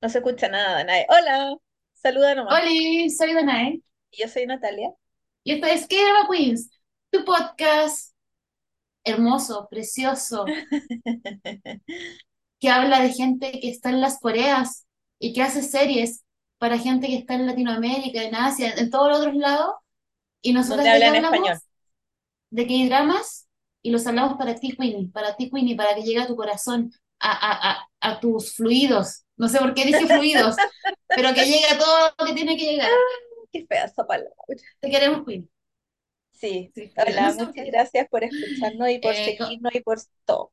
No se escucha nada, nadie. Hola, saluda nomás. Hola, soy Danae Yo soy Natalia. y esto es K-Drama Queens, tu podcast hermoso, precioso, que habla de gente que está en las Coreas y que hace series para gente que está en Latinoamérica, en Asia, en todos los otros lados. Y qué hablan hablamos? español. De K-Dramas y los hablamos para ti, Queenie, para ti, Queenie, para que llegue a tu corazón, a, a, a, a tus fluidos. No sé por qué dije fluidos, pero que llegue a todo lo que tiene que llegar. Qué fea esa palabra. Te queremos, Queenie. Sí, Sí, hola, muchas gracias por escucharnos y por Eh, seguirnos y por todo.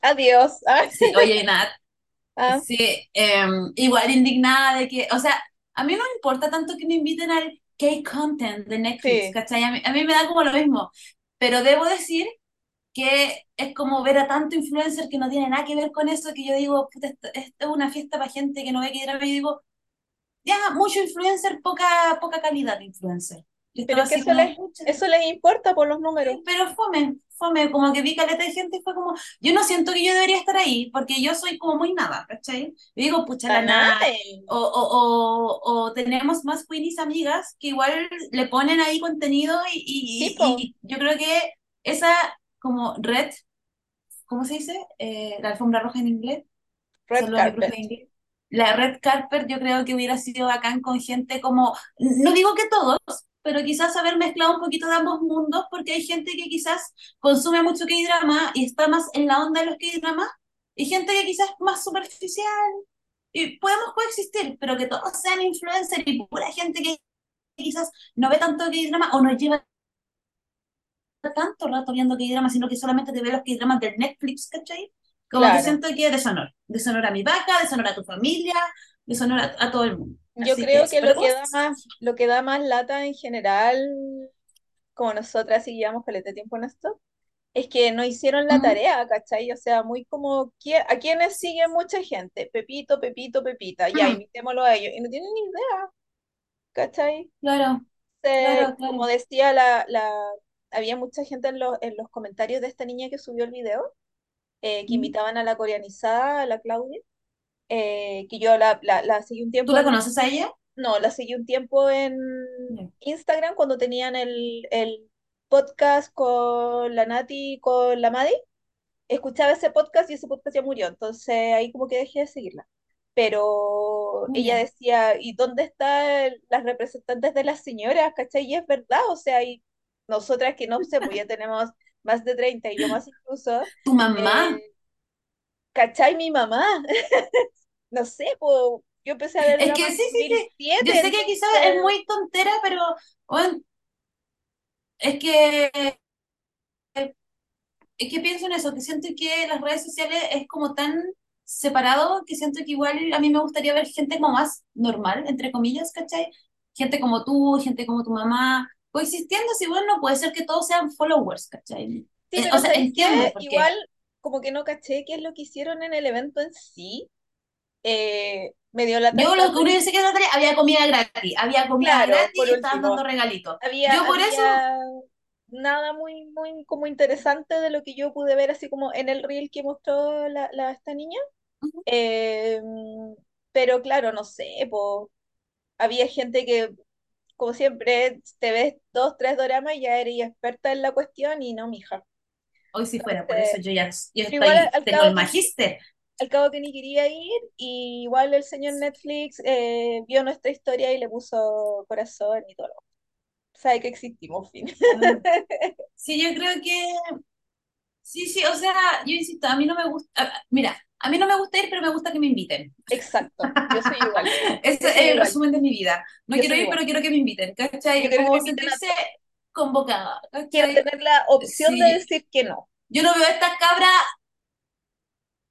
Adiós. Ah, Sí, oye, Nat, ah, sí, em, igual indignada de que, o sea, a mí no me importa tanto que me inviten al K-content de Netflix, sí, ¿cachai? A mí, a mí me da como lo mismo, pero debo decir que es como ver a tanto influencer que no tiene nada que ver con eso, que yo digo, puta, esto, esto es una fiesta para gente que no ve que drama, y yo digo, ya, mucho influencer, poca, poca calidad de influencer. Yo pero que eso como, les, eso les importa por los números. Pero fome, fome, como que vi caleta de gente y fue como, yo no siento que yo debería estar ahí, porque yo soy como muy nada, ¿cachai? Y digo, pucha, la nada, o, o, o, o tenemos más queenies amigas que igual le ponen ahí contenido y, y, y, y yo creo que esa como red, ¿cómo se dice? Eh, la alfombra roja en inglés, red carpet. inglés. La red carpet yo creo que hubiera sido bacán con gente como, no digo que todos, pero quizás haber mezclado un poquito de ambos mundos, porque hay gente que quizás consume mucho K-drama y está más en la onda de los K-dramas, y gente que quizás es más superficial, y podemos coexistir, pero que todos sean influencers y pura gente que quizás no ve tanto K-drama o no lleva tanto rato viendo K-drama, sino que solamente te ve los K-dramas del Netflix, ¿cachai? Como que Claro. siento que deshonor. Deshonor a mi vaca, deshonor a tu familia, deshonor a, a todo el mundo. Yo Así creo que lo ¿cómo que da más, lo que da más lata en general, como nosotras y llevamos de tiempo en esto, es que no hicieron la tarea, ¿cachai? O sea, muy como, ¿qui- ¿a quiénes siguen mucha gente? Pepito, Pepito, Pepita, ya, ujú. invitémoslo a ellos. Y no tienen ni idea, ¿cachai? Claro, Se- claro, como decía, la, la, había mucha gente en los, en los comentarios de esta niña que subió el video, eh, que invitaban a la coreanizada, a la Claudia, eh, que yo la, la, la seguí un ¿Tú tiempo la en, conoces a ella? no, la seguí un tiempo en. Instagram cuando tenían el, el podcast con la Nati y con la Madi escuchaba ese podcast y ese podcast ya murió, entonces ahí como que dejé de seguirla. Pero Muy ella bien. decía, ¿y dónde están las representantes de las señoras? ¿Cachai? Y es verdad, o sea, y nosotras que no sé, pues ya tenemos más de 30 y yo más incluso, ¿Tu mamá? eh, ¿cachai? Mi mamá, no sé, pues yo empecé a ver Es que sí, sí, sí. Yo sé que quizás es muy tontera, pero bueno, es que es que pienso en eso, que siento que las redes sociales es como tan separado que siento que igual a mí me gustaría ver gente como más normal, entre comillas, ¿cachai? Gente como tú, gente como tu mamá, coexistiendo, si bueno, no puede ser que todos sean followers, ¿cachai? sí, Eh, o pero sea, ¿sabéis qué? entiendo Igual como que no caché qué es lo que hicieron en el evento en sí, eh, me dio lata Yo estar lo que uno dice que es Natalia, había comida gratis, había comida Claro, gratis por y estaban dando regalitos. había, Yo por eso, había nada muy, muy como interesante de lo que yo pude ver así como en el reel que mostró la, la- esta niña. ujú, Eh, pero claro, no sé, po, había gente que, como siempre, te ves dos, tres doramas y ya eres experta en la cuestión y no, mija. hoy si fuera, por eso yo ya yo igual estoy, al tengo el magíster. al cabo que ni quería ir, y igual el señor Netflix eh, vio nuestra historia y le puso corazón y todo. Sabe que existimos, fin. Ah, Sí, yo creo que Sí, sí, o sea, yo insisto, a mí no me gusta, mira, a mí no me gusta ir, pero me gusta que me inviten. Exacto, yo soy igual, Ese yo es el igual, resumen de mi vida. No yo quiero ir, igual. pero quiero que me inviten, Yo ¿cachai? me Como a sentirse todo. convocada, Quiero tener la opción de decir que no. yo no veo a estas cabras,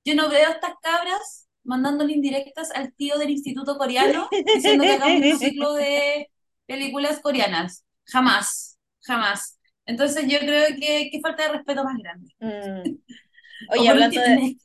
yo no veo a estas cabras mandándole indirectas al tío del instituto coreano diciendo que hagamos un ciclo de películas coreanas. Jamás, jamás. Entonces yo creo que, que falta de respeto más grande. Mm. Oye, hablando de,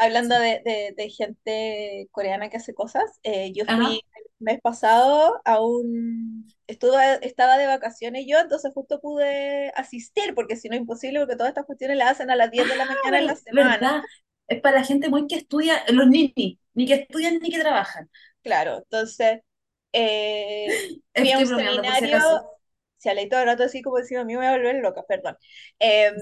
hablando de, de- de gente coreana que hace cosas, eh, yo Ajá. fui el mes pasado a un... Estuve, estaba de vacaciones yo, entonces justo pude asistir, porque si no imposible, porque todas estas cuestiones las hacen a las 10 de la Ah, mañana en la ver- semana. ¿verdad? es para la gente muy que estudia, los ninis, ni que estudian ni que trabajan. Claro, entonces eh, fui a un si seminario, acaso. se el rato así como decía, a mí me voy a volver loca, perdón. Eh,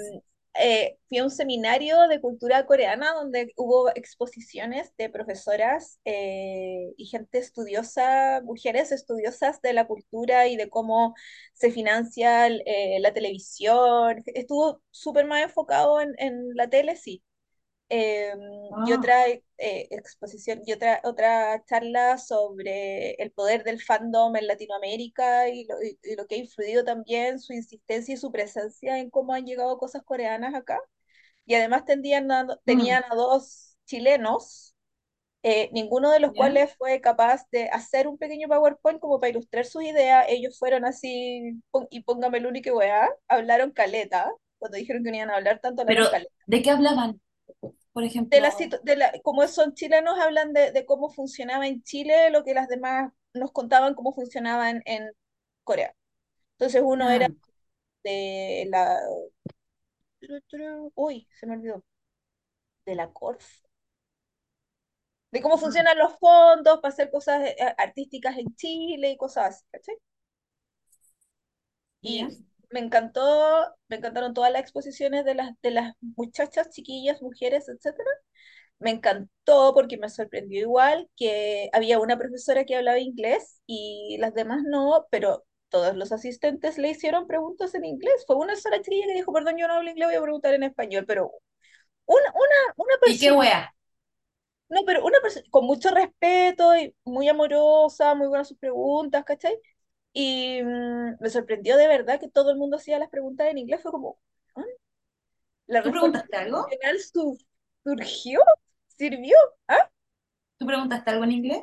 eh, fui a un seminario de cultura coreana donde hubo exposiciones de profesoras eh, y gente estudiosa, mujeres estudiosas de la cultura y de cómo se financia eh, la televisión. Estuvo súper más enfocado en, en la tele, sí eh, y Ah, otra eh, exposición y otra, otra charla sobre el poder del fandom en Latinoamérica y lo, y- y lo que ha influido también su insistencia y su presencia en cómo han llegado cosas coreanas acá. Y además tenían a, mm, tenían a dos chilenos, eh, ninguno de los cuales fue capaz de hacer un pequeño PowerPoint como para ilustrar sus ideas. Ellos fueron así, pon- y póngame el único weá, hablaron caleta. Cuando dijeron que no iban a hablar tanto, hablaron Pero, caleta ¿de qué hablaban? Por de la, ejemplo, de la, como son chilenos, hablan de, de cómo funcionaba en Chile, lo que las demás nos contaban cómo funcionaba en, en Corea. Entonces uno era ah, de la... Uy, se me olvidó. De la Corf. De cómo mm, funcionan los fondos para hacer cosas eh, artísticas en Chile y cosas así. Y me encantó, me encantaron todas las exposiciones de las, de las muchachas, chiquillas, mujeres, etcétera Me encantó porque me sorprendió igual que había una profesora que hablaba inglés y las demás no, pero todos los asistentes le hicieron preguntas en inglés. Fue una sola chiquilla que dijo, perdón, yo no hablo inglés, voy a preguntar en español, pero una, una, una ¿Y qué persona, wea? no, pero una persona con mucho respeto y muy amorosa, muy buenas sus preguntas, ¿cachai? Y mm, me sorprendió de verdad que todo el mundo hacía las preguntas en inglés, fue como, ¿ah? La ¿Tú preguntaste algo? su- surgió, sirvió. ¿ah? ¿Tú preguntaste algo en inglés?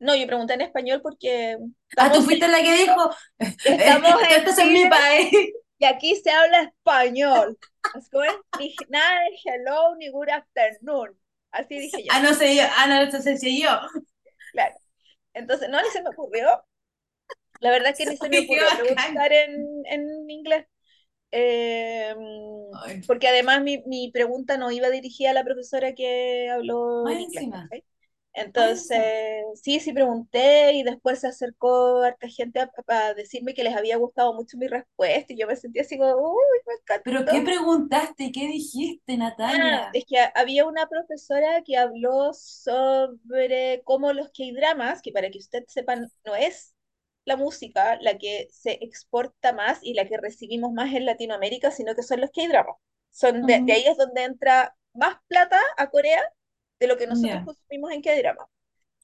No, yo pregunté en español porque Ah, tú en, fuiste la que dijo, estamos en estás en mi país. y aquí se habla español. Así ni nada de hello ni good afternoon. Así dije yo, Ah, no sé yo, ah, no, eso sé yo. claro. Entonces, no, ni se me ocurrió. La verdad es que ni se me ocurrió preguntar en, en inglés. Eh, Ay, porque además mi, mi pregunta no iba dirigida a la profesora que habló en Entonces, sí, sí pregunté y después se acercó harta gente a, a decirme que les había gustado mucho mi respuesta y yo me sentía así como, uy, me ¿Pero encantó. qué preguntaste? ¿Qué dijiste, Ah, Natalia? es que había una profesora que habló sobre cómo los K-dramas, que para que usted sepa, no es la música la que se exporta más y la que recibimos más en Latinoamérica, sino que son los K-dramas. Son de, ahí es donde entra más plata a Corea de lo que nosotros consumimos en K-drama.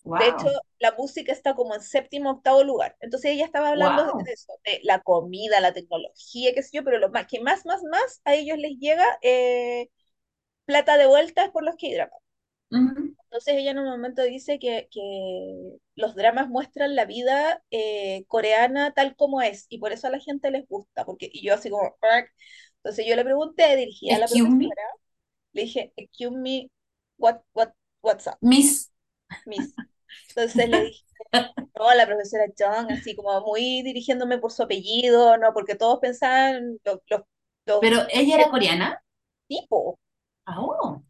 De hecho, la música está como en séptimo, octavo lugar. Entonces ella estaba hablando de eso, de la comida, la tecnología, qué sé yo, pero lo más, que más, más, más a ellos les llega eh, plata de vuelta es por los K-dramas. Entonces ella en un momento dice que, que los dramas muestran la vida eh, coreana tal como es, y por eso a la gente les gusta, porque, y yo así como, entonces yo le pregunté, dirigida a la profesora, le dije, excuse me, what, what, what's up, Miss. miss? Entonces le dije, no, la profesora Chung, así como muy dirigiéndome por su apellido, no, porque todos pensaban, los, los, Pero ella era coreana. tipos, Ah, oh.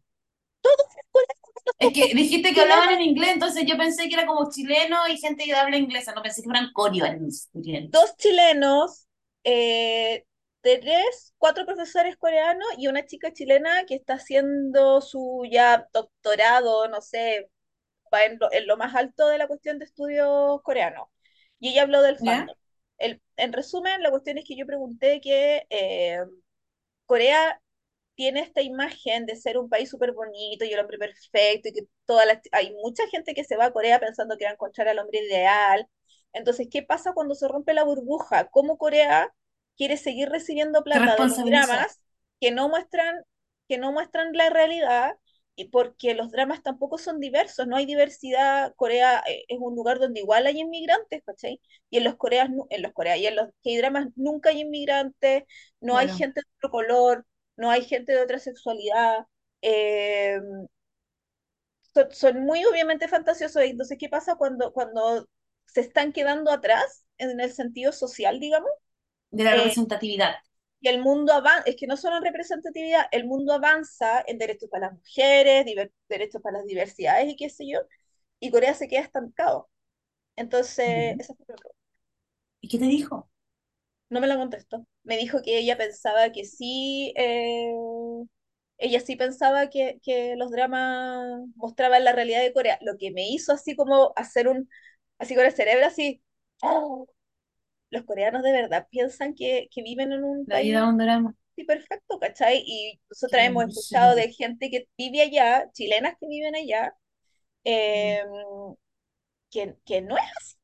Es que dijiste que hablaban en inglés, entonces yo pensé que era como chileno y gente que habla inglesa, no pensé que fueran coreanos. dos chilenos, eh, tres, cuatro profesores coreanos y una chica chilena que está haciendo su ya doctorado, no sé, va en lo, en lo más alto de la cuestión de estudios coreanos. Y ella habló del fandom. El, en resumen, la cuestión es que yo pregunté que eh, Corea tiene esta imagen de ser un país súper bonito y el hombre perfecto y que toda la, hay mucha gente que se va a Corea pensando que va a encontrar al hombre ideal. Entonces, ¿qué pasa cuando se rompe la burbuja? ¿Cómo Corea quiere seguir recibiendo plata de los dramas que no muestran, que no muestran la realidad? Y porque los dramas tampoco son diversos, no hay diversidad. Corea eh, es un lugar donde igual hay inmigrantes, ¿cachai? Y en los Coreas, en los Coreas y en los K-dramas nunca hay inmigrantes, no hay gente de otro color, no hay gente de otra sexualidad, eh, son, son muy obviamente fantasiosos. Entonces, ¿qué pasa cuando, cuando se están quedando atrás en el sentido social, digamos? De la Eh, representatividad. que el mundo avanza, es que no solo en representatividad, el mundo avanza en derechos para las mujeres, derechos para las diversidades y qué sé yo, y Corea se queda estancado. Entonces, esa fue la pregunta. ¿Y qué te dijo? No me la contestó. Me dijo que ella pensaba que sí, eh, ella sí pensaba que, que los dramas mostraban la realidad de Corea, lo que me hizo así como hacer un, así con el cerebro así, ¡oh! los coreanos de verdad piensan que, que viven en un La vida de un drama. sí, perfecto, ¿cachai? Y nosotras Qué hemos escuchado de gente que vive allá, chilenas que viven allá, eh, que, que no es así,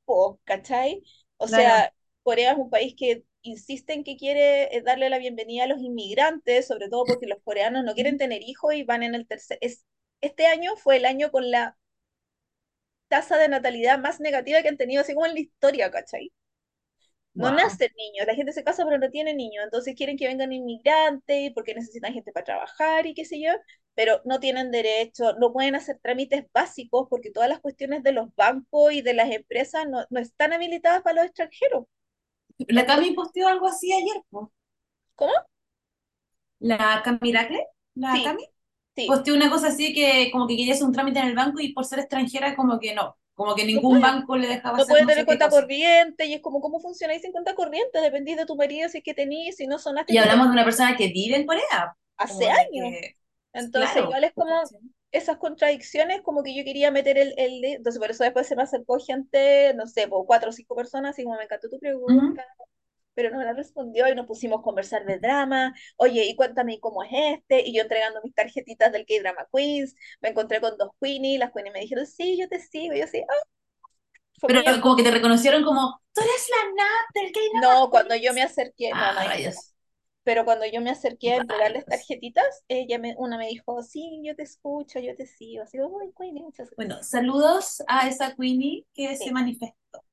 ¿cachai? O Claro. sea, Corea es un país que insiste en que quiere eh, darle la bienvenida a los inmigrantes, sobre todo porque los coreanos no quieren tener hijos y van en el tercer... Es, este año fue el año con la tasa de natalidad más negativa que han tenido, así como en la historia, ¿cachai? No Wow. nacen niños, la gente se casa pero no tiene niños, entonces quieren que vengan inmigrantes porque necesitan gente para trabajar y qué sé yo, pero no tienen derecho, no pueden hacer trámites básicos porque todas las cuestiones de los bancos y de las empresas no, no están habilitadas para los extranjeros. La Cami posteó algo así ayer, po. ¿cómo? La Cami Miracle, la Sí, Cami, sí, posteó una cosa así que como que quería hacer un trámite en el banco y por ser extranjera como que no, como que no ningún banco le dejaba no hacer puede no tener cuenta cosa. corriente y es como, ¿cómo funciona ahí sin cuenta corriente? Dependís de tu marido si es que tenís, si no sonaste Y hablamos de una persona que vive en Corea, hace años. que, Entonces, claro, igual es como. Esas contradicciones, como que yo quería meter el, el de- entonces por eso después se me acercó gente, no sé, por cuatro o cinco personas, así como me encantó tu pregunta, pero no me la respondió y nos pusimos a conversar de drama, oye, y cuéntame cómo es este, y yo entregando mis tarjetitas del K-Drama Queens, me encontré con dos Queenies, las Queenies me dijeron, sí, yo te sigo, y yo así, ah, Pero como que te reconocieron como, tú eres la Nat del K-Drama No, cuando yo me acerqué, no, Ah, nadie me rayos, pero cuando yo me acerqué a entregarles tarjetitas, ella me, una me dijo, sí, yo te escucho, yo te sigo, así, uy, Queenie, muchas Bueno, gracias. saludos a esa Queenie que se manifestó.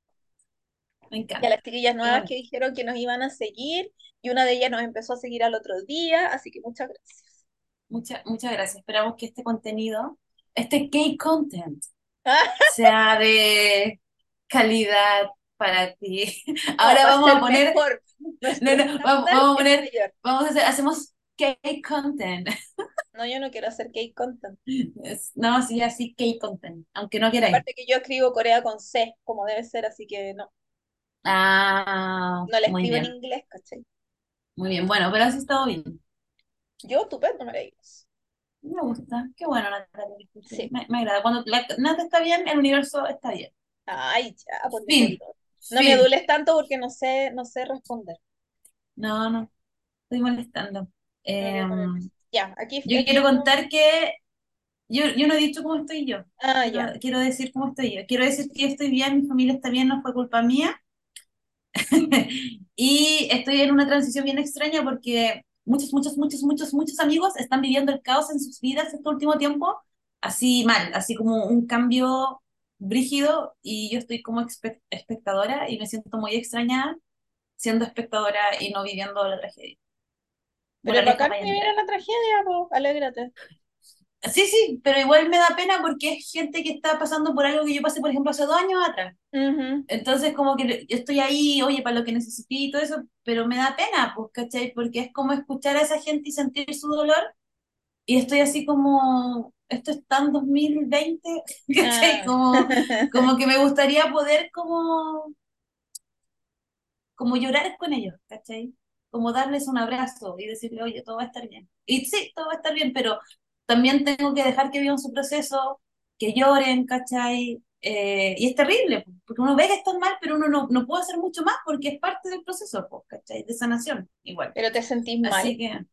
Me y a las encanta. chiquillas nuevas que dijeron que nos iban a seguir y una de ellas nos empezó a seguir al otro día, así que muchas gracias. Muchas, muchas gracias. Esperamos que este contenido, este K-content, Ah, sea de calidad para ti. no, Ahora va vamos a poner, mejor. No, no, vamos, a es poner, mayor. vamos a hacer, hacemos K-content. No, yo no quiero hacer cake content. No, sí, así K-content, aunque no queráis. Aparte que yo escribo Corea con C, como debe ser, así que no, Ah, no la escribo en inglés, ¿cachai? muy bien. Bueno, pero así estado bien. Yo, estupendo, maravilloso. Me gusta. Qué bueno, Natalia. Sí. Me, me agrada. Cuando la Nata está bien, el universo está bien. Ay, ya, pues Fin. No me fin. adules tanto porque no sé, no sé responder. No, no, estoy molestando. Em. Ya, aquí, yo quiero contar que yo, yo no he dicho cómo estoy yo. Ah, Quiero, ya. quiero decir cómo estoy yo. Quiero decir que estoy bien, mi familia está bien, no fue culpa mía. Y estoy en una transición bien extraña porque muchos, muchos, muchos, muchos, muchos amigos están viviendo el caos en sus vidas este último tiempo, así mal, así como un cambio brígido y yo estoy como espe- espectadora y me siento muy extraña siendo espectadora y no viviendo la tragedia. Pero para vivir en la tragedia, pues, alégrate. Sí, sí, pero igual me da pena porque es gente que está pasando por algo que yo pasé, por ejemplo, hace dos años atrás. Ujú. Entonces, como que yo estoy ahí, oye, para lo que necesité y todo eso, pero me da pena, pues, ¿cachai? Porque es como escuchar a esa gente y sentir su dolor, y estoy así como, esto está en 2020, ¿cachai? Ah. Como, como que me gustaría poder como, como llorar con ellos, ¿cachai? Como darles un abrazo y decirle, oye, todo va a estar bien. Y sí, todo va a estar bien, pero también tengo que dejar que vivan su proceso, que lloren, ¿cachai? Eh, y es terrible, po, porque uno ve que están mal, pero uno no, no puede hacer mucho más porque es parte del proceso, ¿cachai? De sanación, igual. Pero te sentís mal. Así que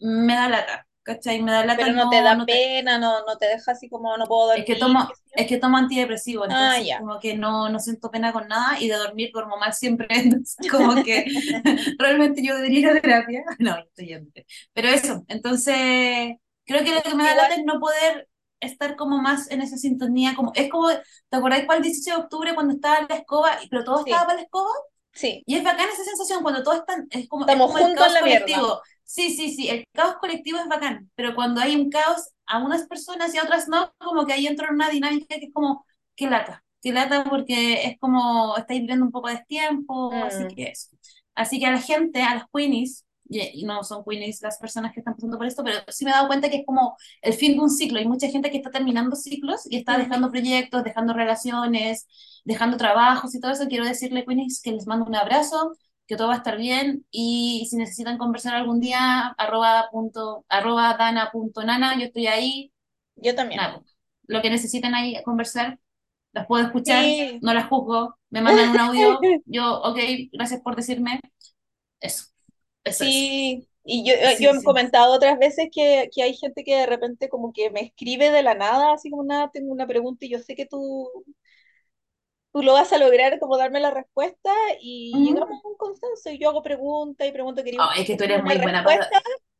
me da lata, ¿cachai? Me da lata Pero no no, te da no te- pena, no, no te deja así como no puedo Es que dormir. tomo, es que tomo antidepresivo, Ah, entonces ya. como que no, no siento pena con nada y de dormir duermo mal siempre, entonces como que realmente yo debería ir a terapia. No, estoy yendo. Pero eso, entonces creo que lo que me da lata es no poder estar como más en esa sintonía, como es como, ¿te acordás para el 18 de octubre cuando estaba la escoba, pero todo estaba sí, para la escoba? sí. Y es bacán esa sensación cuando todo está, es como, es Estamos como el juntos en caos la mierda. Sí, sí, sí, el caos colectivo es bacán, pero cuando hay un caos a unas personas y a otras no, como que ahí entra en una dinámica que es como, qué lata, que lata porque es como estáis viviendo un poco de tiempo, así Mm, que eso. Así que a la gente, a las queenies, y, no son queenies las personas que están pasando por esto, pero sí me he dado cuenta que es como el fin de un ciclo. Hay mucha gente que está terminando ciclos y está dejando proyectos, dejando relaciones, dejando trabajos y todo eso. Quiero decirle, queenies, que les mando un abrazo, que todo va a estar bien y si necesitan conversar algún día, arroba, punto, arroba dana punto nana, yo estoy ahí, Yo también. nada, lo que necesiten ahí conversar las puedo escuchar, Sí. no las juzgo, me mandan un audio, yo, ok, gracias por decirme, eso, eso es. Sí, y yo, eh, yo he sí. comentado otras veces que, que hay gente que de repente como que me escribe de la nada, así como nada, tengo una pregunta y yo sé que tú, tú lo vas a lograr como darme la respuesta y llegamos un consenso y yo hago preguntas y pregunto, ¿queréis Oh, es que tú eres muy buena para...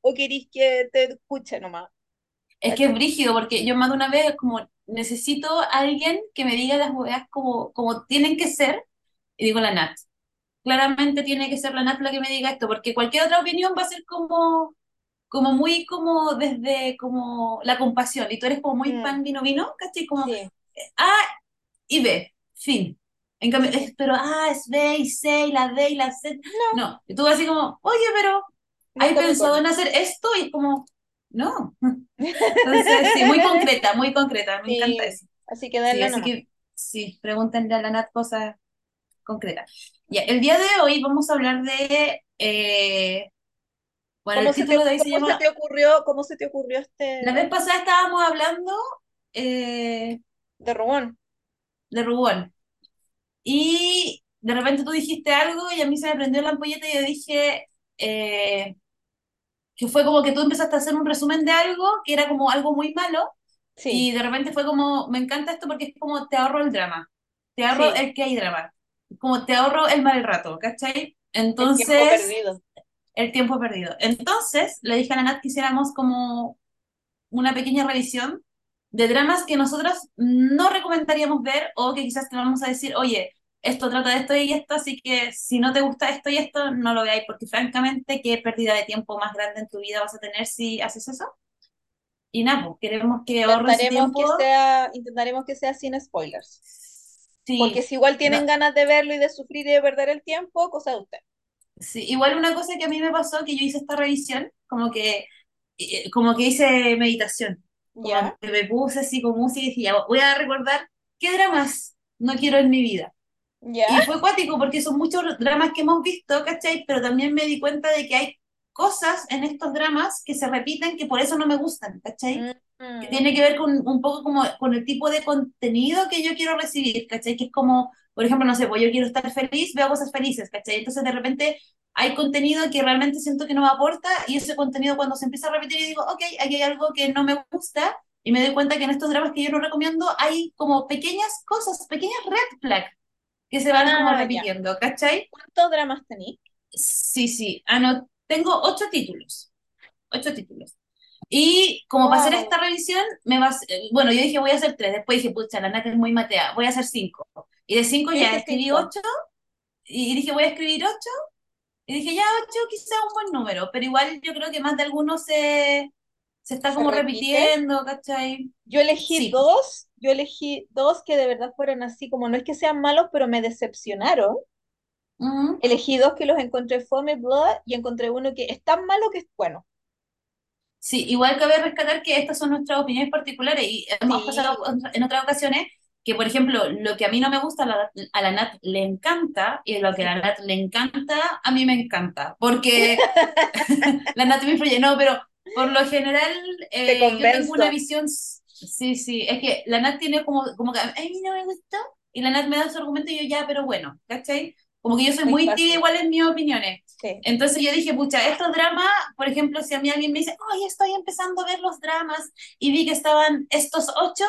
o queréis que te escuche nomás? Es que es brígido, porque yo más de una vez como necesito a alguien que me diga las weas como, como tienen que ser, y digo la Nat. Claramente tiene que ser la Nat la que me diga esto, porque cualquier otra opinión va a ser como, como muy como desde como la compasión, y tú eres como muy Mm, pan vino vino, ¿cachai? Como sí, A y B, fin. En cambio, sí. es, pero A es B y C y la D y la C. No, No, y tú vas así como, oye, pero ¿hay en pensado en hacer esto? Y es como, no. Entonces, sí, muy concreta, muy concreta, me encanta Sí, eso. así que Sí, dale así nomás. que sí, pregúntenle a la Nat cosas concretas. Ya, el día de hoy vamos a hablar de, eh, bueno, ¿Cómo el se te, de se cómo se llama, te ocurrió, cómo se te ocurrió la este vez pasada estábamos hablando eh, de Rubón? de Rubón. Y de repente tú dijiste algo y a mí se me prendió la ampolleta y yo dije eh, que fue como que tú empezaste a hacer un resumen de algo que era como algo muy malo Sí, y de repente fue como, me encanta esto porque es como te ahorro el drama, te ahorro sí, el que hay drama, como te ahorro el mal rato, ¿cachai? el tiempo Entonces, perdido. el tiempo perdido. Entonces, le dije a la Nat que hiciéramos como una pequeña revisión de dramas que nosotros no recomendaríamos ver o que quizás te vamos a decir, oye, esto trata de esto y esto, así que si no te gusta esto y esto, no lo veáis, porque francamente, qué pérdida de tiempo más grande en tu vida vas a tener si haces eso. Y nada, pues, queremos que ahorres tiempo. que sea, intentaremos que sea sin spoilers. Porque Sí, si igual no, tienen ganas de verlo y de sufrir y de perder el tiempo, cosa de usted. sí. Igual una cosa que a mí me pasó, que yo hice esta revisión, como que, eh, como que hice meditación, ¿Ya? que me puse así con música y dije, ya, voy a recordar qué dramas no quiero en mi vida. ¿Ya? Y fue cuático porque son muchos dramas que hemos visto, ¿cachai? Pero también me di cuenta de que hay cosas en estos dramas que se repiten que por eso no me gustan, ¿cachai? Mm, Que mm, tiene que ver con un poco como con el tipo de contenido que yo quiero recibir, ¿cachai? Que es como, por ejemplo, no sé, pues yo quiero estar feliz, veo cosas felices, ¿cachai? Entonces de repente hay contenido que realmente siento que no me aporta y ese contenido cuando se empieza a repetir y digo, ok, aquí hay algo que no me gusta y me doy cuenta que en estos dramas que yo no recomiendo hay como pequeñas cosas, pequeñas red flags que se van como Ah, ya. repitiendo, ¿cachai? ¿Cuántos dramas tení? Sí, sí. Ah, no, tengo ocho títulos. Ocho títulos. Y como para hacer Wow. esta revisión, me vas, bueno, yo dije voy a hacer tres, después dije, pucha, la nata es muy matea, voy a hacer cinco. Y de cinco ya escribí cinco. ocho, y dije voy a escribir ocho, y dije ya ocho quizá un buen número, pero igual yo creo que más de algunos se, se está ¿Se como repite? repitiendo, ¿cachai? Yo elegí Sí. dos, yo elegí dos que de verdad fueron así, como no es que sean malos, pero me decepcionaron. Ujú. Elegí dos que los encontré fome, blah, y encontré uno que es tan malo que es bueno. Sí, igual cabe rescatar que estas son nuestras opiniones particulares y hemos pasado Sí. en otras ocasiones que, por ejemplo, lo que a mí no me gusta, a la, a la Nat le encanta y lo que a la Nat le encanta, a mí me encanta, porque la Nat me influye, no, pero por lo general Te eh, yo tengo una visión, sí, sí, es que la Nat tiene como, como que a mí no me gustó y la Nat me da su argumento y yo ya, pero bueno, ¿cachai? Como que yo soy Muy muy tibia igual en mis opiniones. Sí. Entonces yo dije, pucha, estos dramas, por ejemplo, si a mí alguien me dice, oye, estoy empezando a ver los dramas y vi que estaban estos ocho,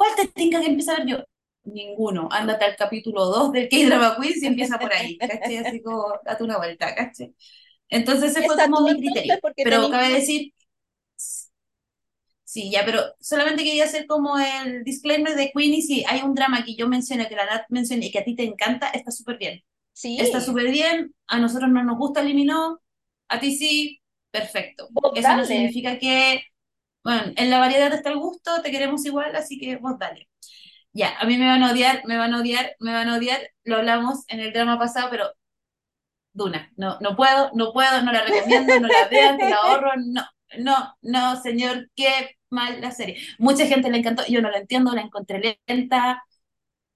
¿cuál te tinca que ver yo? Ninguno. Ándate al capítulo 2 del K-Drama Quiz y empieza por ahí, ¿cachai? Así como, date una vuelta, ¿cachai? Entonces ese fue como mi criterio. Pero cabe decir, sí, ya, pero solamente quería hacer como el disclaimer de Queenie, si hay un drama que yo mencioné, que la Nat mencioné y que a ti te encanta, está súper bien. Está Sí, súper bien, a nosotros no nos gusta eliminó, a ti sí, perfecto. vos Eso no dale. significa que, bueno, en la variedad está el gusto, te queremos igual, así que vos dale. Ya, a mí me van a odiar, me van a odiar, me van a odiar. Lo hablamos en el drama pasado, pero Duna, no, no puedo, no puedo, no la recomiendo, no la vean, te la ahorro, no, no, no, señor, qué mal la serie. Mucha gente la encantó, yo no la entiendo, la encontré lenta,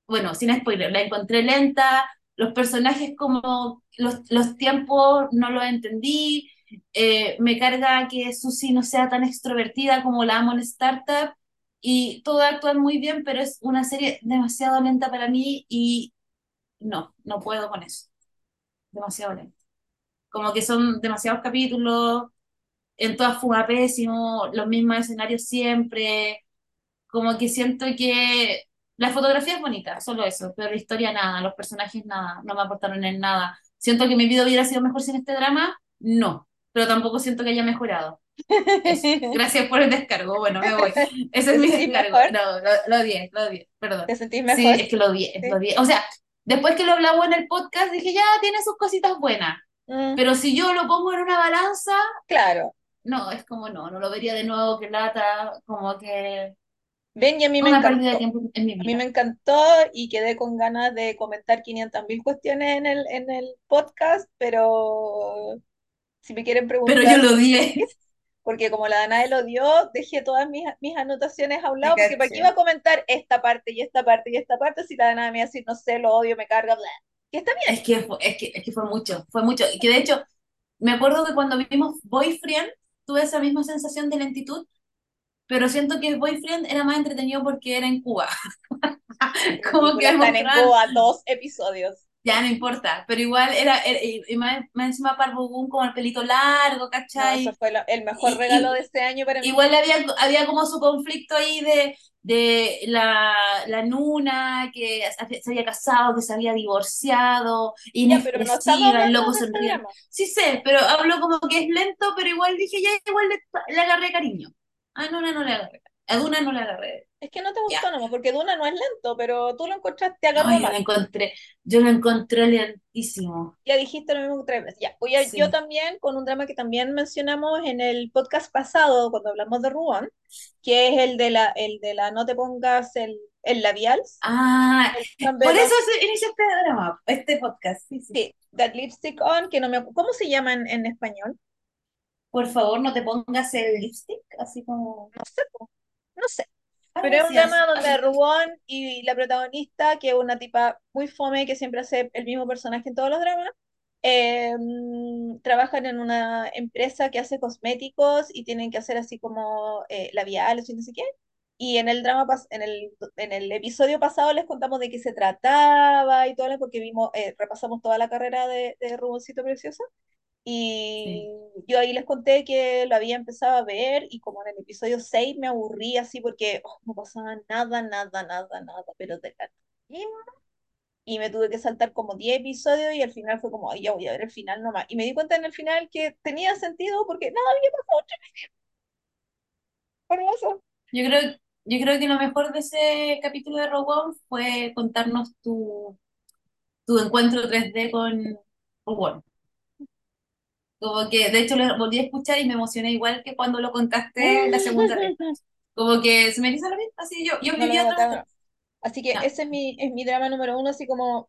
bueno, sin spoiler, la encontré lenta, los personajes como los, los tiempos no los entendí, eh, me carga que Susie no sea tan extrovertida como la amo en Startup, y todo actúan muy bien, pero es una serie demasiado lenta para mí y no, no puedo con eso. Demasiado lenta. Como que son demasiados capítulos, en todas fuga pésimo, los mismos escenarios siempre, como que siento que la fotografía es bonita, solo eso, pero la historia nada, los personajes nada, no me aportaron en nada. Siento que mi vida hubiera sido mejor sin este drama, no, pero tampoco siento que haya mejorado. Eso. Gracias por el descargo, bueno, me voy. Ese ¿Te es mi descargo. mejor? No, lo, lo odié, lo odié, perdón. ¿Te sentís Sí, mejor? es que lo odié, Sí. lo odié. O sea, después que lo hablamos en el podcast, dije, ya tiene sus cositas buenas, Mm, pero si yo lo pongo en una balanza, claro. no, es como no, no lo vería de nuevo, que lata, como que Ven, y a mí me encantó. en A mí me encantó y quedé con ganas de comentar 500.000 cuestiones en el, en el podcast, pero si me quieren Pero yo preguntar lo odié. porque como la Danae lo dio, dejé todas mis, mis anotaciones a un lado, porque para qué iba a comentar esta parte y esta parte y esta parte si la Danae me iba a decir, no sé, lo odio, me carga, bla. Que está Es bien. que, fue- es que, es que fue mucho, fue mucho. Y que de hecho, me acuerdo que cuando vimos Boyfriend, tuve esa misma sensación de lentitud, pero siento que Boyfriend era más entretenido porque era en Cuba. Como que están en mostraban, Goa dos episodios. Ya no importa, pero igual era, era- y más, más encima Gum con el pelito largo, No, eso ¿cachai? fue lo- el mejor Y, regalo y de este año para mí. igual había, había como su conflicto ahí de, de la, la Nuna que se había casado, que se había divorciado, pero no inexpresiva, el loco de este. Sí sé, pero hablo como que es lento, pero igual dije, ya igual le, le agarré cariño. A Nuna no le agarré. A Duna no le agarré. Es que no te gustó nomás, porque Duna no es lento, pero tú lo encontraste, te No, yo lo encontré, yo lo encontré lentísimo. Ya dijiste lo mismo tres veces. Ya, voy a, yo Sí. también con un drama que también mencionamos en el podcast pasado, cuando hablamos de Ruan, que es el de la, el de la no te pongas el, el labial, Ah, el por Campbell eso se inició este drama, este podcast. Sí, sí. sí, That Lipstick On, que no me ¿cómo se llama en, en español? Por favor, no te pongas el lipstick, así como No sé, no sé. Pero es un drama donde. Ruan y la protagonista, que es una tipa muy fome, que siempre hace el mismo personaje en todos los dramas, eh, trabajan en una empresa que hace cosméticos y tienen que hacer así como eh, labiales y no sé qué. Y en el drama, en el, en el episodio pasado les contamos de qué se trataba y todo, porque vimos, eh, repasamos toda la carrera de, de Ruboncito Precioso. Y Sí. yo ahí les conté que lo había empezado a ver y como en el episodio 6 me aburrí así porque oh, no pasaba nada, nada, nada, nada, pero de la y me tuve que saltar como 10 episodios y al final fue como, ay, ya voy a ver el final nomás. Y me di cuenta en el final que tenía sentido porque nada había pasado hermoso. Yo creo, yo creo que lo mejor de ese capítulo de One fue contarnos tu, tu encuentro 3D con One. Como que, de hecho, lo volví a escuchar y me emocioné igual que cuando lo contaste la segunda vez. Como que se me hizo la vida, así yo, yo No vivía otra. Así que No, ese es mi, es mi drama número uno, así como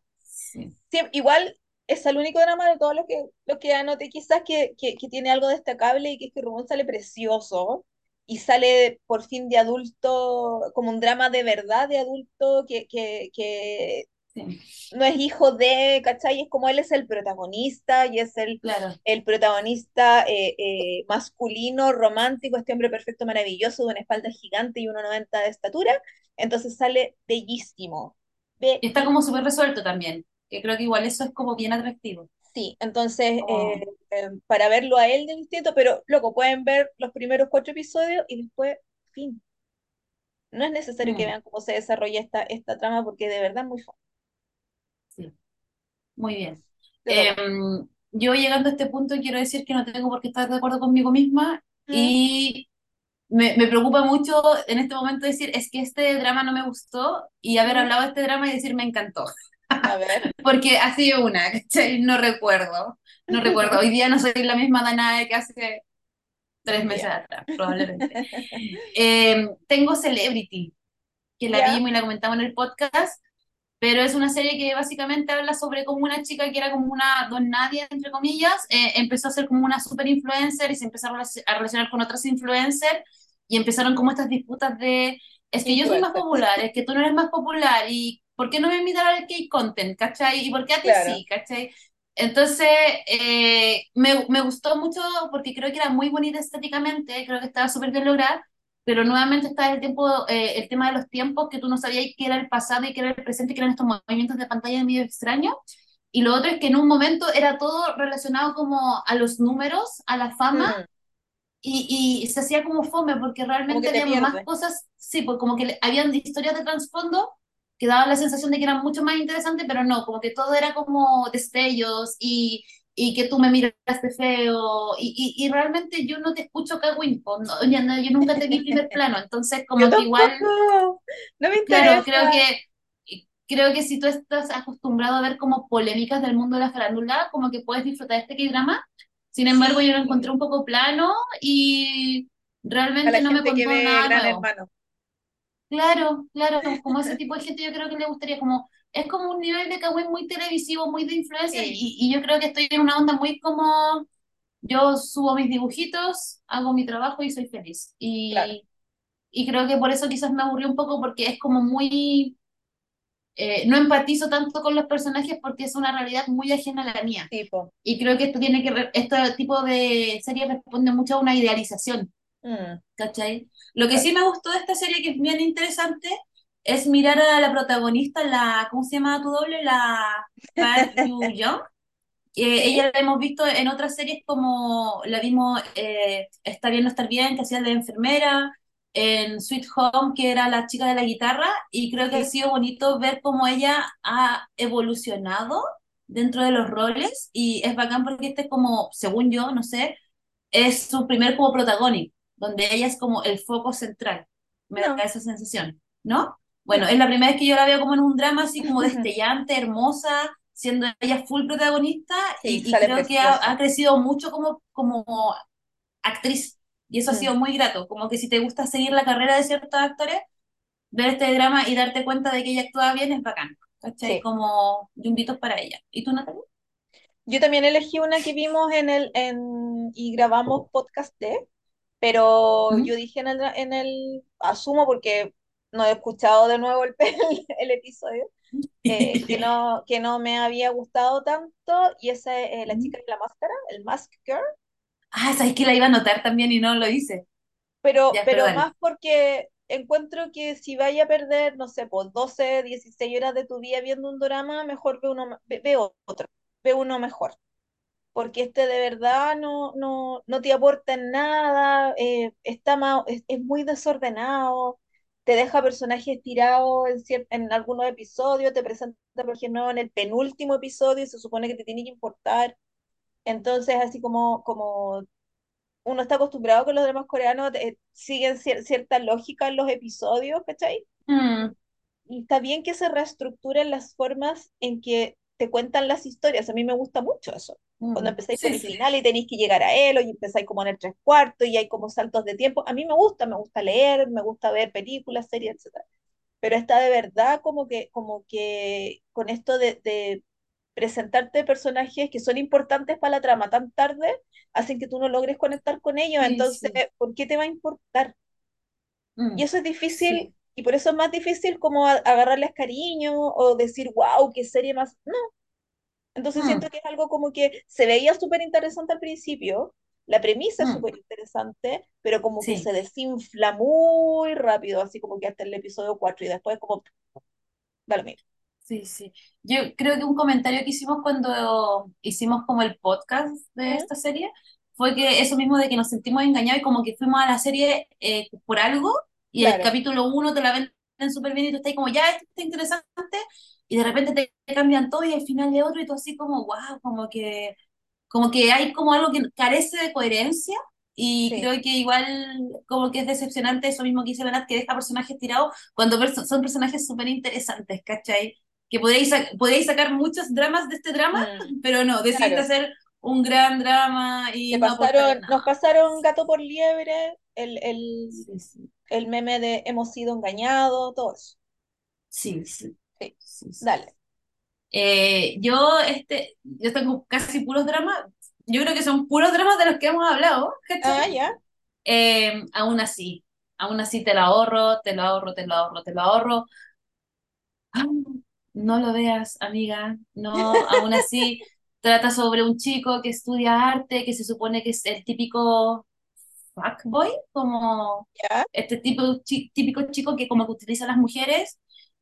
sí, igual es el único drama de todos los que, los que anoté, quizás que, que, que tiene algo destacable y que es que Rubén sale precioso y sale por fin de adulto, como un drama de verdad de adulto que, que, que sí, no es hijo de, ¿cachai? Es como él es el protagonista y es el, claro. el protagonista eh, eh, masculino, romántico, este hombre perfecto, maravilloso, de una espalda gigante y 1,90 de estatura. Entonces sale bellísimo. Está como súper resuelto también, que creo que igual eso es como bien atractivo. Sí, entonces eh, para verlo a él de distinto, pero loco, pueden ver los primeros cuatro episodios y después, fin. No es necesario que mm, vean cómo se desarrolla esta, esta trama porque de verdad es muy fun. Muy bien. Em, yo llegando a este punto quiero decir que no tengo por qué estar de acuerdo conmigo misma Mm, y me, me preocupa mucho en este momento decir es que este drama no me gustó y haber mm. hablado de este drama y decir me encantó. A ver. Porque ha sido una, ¿cachai? No recuerdo, no recuerdo. Hoy día no soy la misma Danae que hace tres meses Ya. atrás, probablemente. Em, tengo Celebrity. que la ¿Ya? vimos y la comentamos en el podcast, pero es una serie que básicamente habla sobre cómo una chica que era como una don nadie, entre comillas, eh, empezó a ser como una super influencer y se empezó a relac- a relacionar con otras influencers y empezaron como estas disputas de, es que yo soy más popular, es que tú no eres más popular y ¿por qué no me invitaron al K-Content, cachai? ¿Y por qué a ti Claro. sí, cachai? Entonces, eh, me, me gustó mucho porque creo que era muy bonita estéticamente, creo que estaba súper bien lograda, pero nuevamente está el tiempo, eh, el tema de los tiempos, que tú no sabías qué era el pasado y qué era el presente, que eran estos movimientos de pantalla medio extraños. Y lo otro es que en un momento era todo relacionado como a los números, a la fama, Mm, y, y se hacía como fome, porque realmente había más cosas, sí, pues como que le- habían historias de trasfondo que daban la sensación de que eran mucho más interesantes, pero no, como que todo era como destellos y, y que tú me miraste feo, y, y, y realmente yo no te escucho Kawin, po, no, ya no, yo nunca te vi primer plano, entonces Yo como que igual. No me Claro, interesa. creo que, creo que si tú estás acostumbrado a ver como polémicas del mundo de la farándula, como que puedes disfrutar de este K-drama. Sin embargo, yo lo encontré un poco plano y realmente no me que contó nada Gran nuevo. Hermano. Claro, claro, como ese tipo de gente yo creo que le gustaría, como, es como un nivel de kawaii muy televisivo, muy de influencer Sí, y, y yo creo que estoy en una onda muy como, yo subo mis dibujitos, hago mi trabajo y soy feliz. claro. Y, y creo que por eso quizás me aburrió un poco porque es como muy eh, no empatizo tanto con los personajes porque es una realidad muy ajena a la mía. Tipo. Y creo que esto tiene que, re- este tipo de serie responde mucho a una idealización, Mm, ¿cachai? Lo que sí me gustó de esta serie, que es bien interesante, es mirar a la protagonista, la, ¿cómo se llama tu doble? La Park Young. Eh, ella la hemos visto en otras series como la vimos eh, Está bien no estar bien, que hacía de enfermera, en Sweet Home, que era la chica de la guitarra, y creo que ha sido bonito ver cómo ella ha evolucionado dentro de los roles, y es bacán porque este es como, según yo, no sé, es su primer como protagónico, donde ella es como el foco central, me da No, esa sensación, ¿no? Bueno, no. es la primera vez que yo la veo como en un drama así como destellante, hermosa, siendo ella full protagonista Sí, y, y creo que ha, ha preciosa. crecido mucho como, como actriz y eso ha Mm, sido muy grato, como que si te gusta seguir la carrera de ciertos actores, ver este drama y darte cuenta de que ella actúa bien es bacán, ¿cachai? sí. Como yumbitos para ella. ¿Y tú, Natalia? Yo también elegí una que vimos en el, en, y grabamos podcast de, pero ¿Mm? yo dije en el, en el, asumo porque no he escuchado de nuevo el, el, el episodio, eh, que no, que no me había gustado tanto, y esa es eh, La chica de la máscara, el Mask Girl, Ah, sabes que la iba a anotar también y no lo hice. pero, Ya, pero más porque encuentro que si vaya a perder, no sé, pues 12, 16 horas de tu vida viendo un drama, mejor ve uno, ve, ve otro, ve uno mejor. porque este de verdad no, no, no te aporta en nada, eh, está ma- es, es muy desordenado, te deja personajes tirados en, en algunos episodios, te presenta personajes nuevos en el penúltimo episodio y se supone que te tiene que importar. Entonces, así como, como uno está acostumbrado con los dramas coreanos, eh, siguen cier- cierta lógica en los episodios, ¿cachai? Mm, Y está bien que se reestructuren las formas en que te cuentan las historias. A mí me gusta mucho eso. Cuando mm. empezáis por Sí, el sí. final y tenéis que llegar a él, o y empezáis como en el tres cuartos y hay como saltos de tiempo. A mí me gusta, me gusta leer, me gusta ver películas, series, etcétera. Pero está de verdad como que, como que con esto de, de presentarte personajes que son importantes para la trama tan tarde, hacen que tú no logres conectar con ellos. Sí, Entonces. ¿por qué te va a importar? Y Mm, eso es difícil. Y por eso es más difícil como a- agarrarles cariño o decir, wow, qué serie más. No, entonces Mm, siento que es algo como que se veía súper interesante al principio, la premisa es mm, súper interesante, pero como que sí. se desinfla muy rápido, así como que hasta el episodio 4 y después como, da lo mismo. Sí, sí. Yo creo que un comentario que hicimos cuando hicimos como el podcast de ¿Mm? esta serie fue que eso mismo de que nos sentimos engañados y como que fuimos a la serie eh, por algo y el Claro, capítulo uno te la venden súper bien y tú estás como, ya, esto está interesante y de repente te cambian todo y al final de otro y tú así como, wow, como que como que hay como algo que carece de coherencia y sí. creo que igual como que es decepcionante eso mismo que dice Bernat, que deja personajes tirados cuando son personajes súper interesantes, ¿cachai? Que podéis, sa- podéis sacar muchos dramas de este drama, Mm, pero no, decidiste claro. hacer un gran drama y no pasaron, nos pasaron gato por liebre el, el, Sí, sí. el meme de hemos sido engañados, todo eso. Sí, sí. Sí, sí, sí. dale. Eh, yo, este, yo tengo casi puros dramas. Yo creo que son puros dramas de los que hemos hablado, Ah, ya. Eh, aún así, aún así te lo ahorro, te lo ahorro, te lo ahorro, te lo ahorro. Ah, no lo veas, amiga. No, aún así trata sobre un chico que estudia arte, que se supone que es el típico fuckboy, como Ya, este tipo, típico chico que como que utiliza a las mujeres,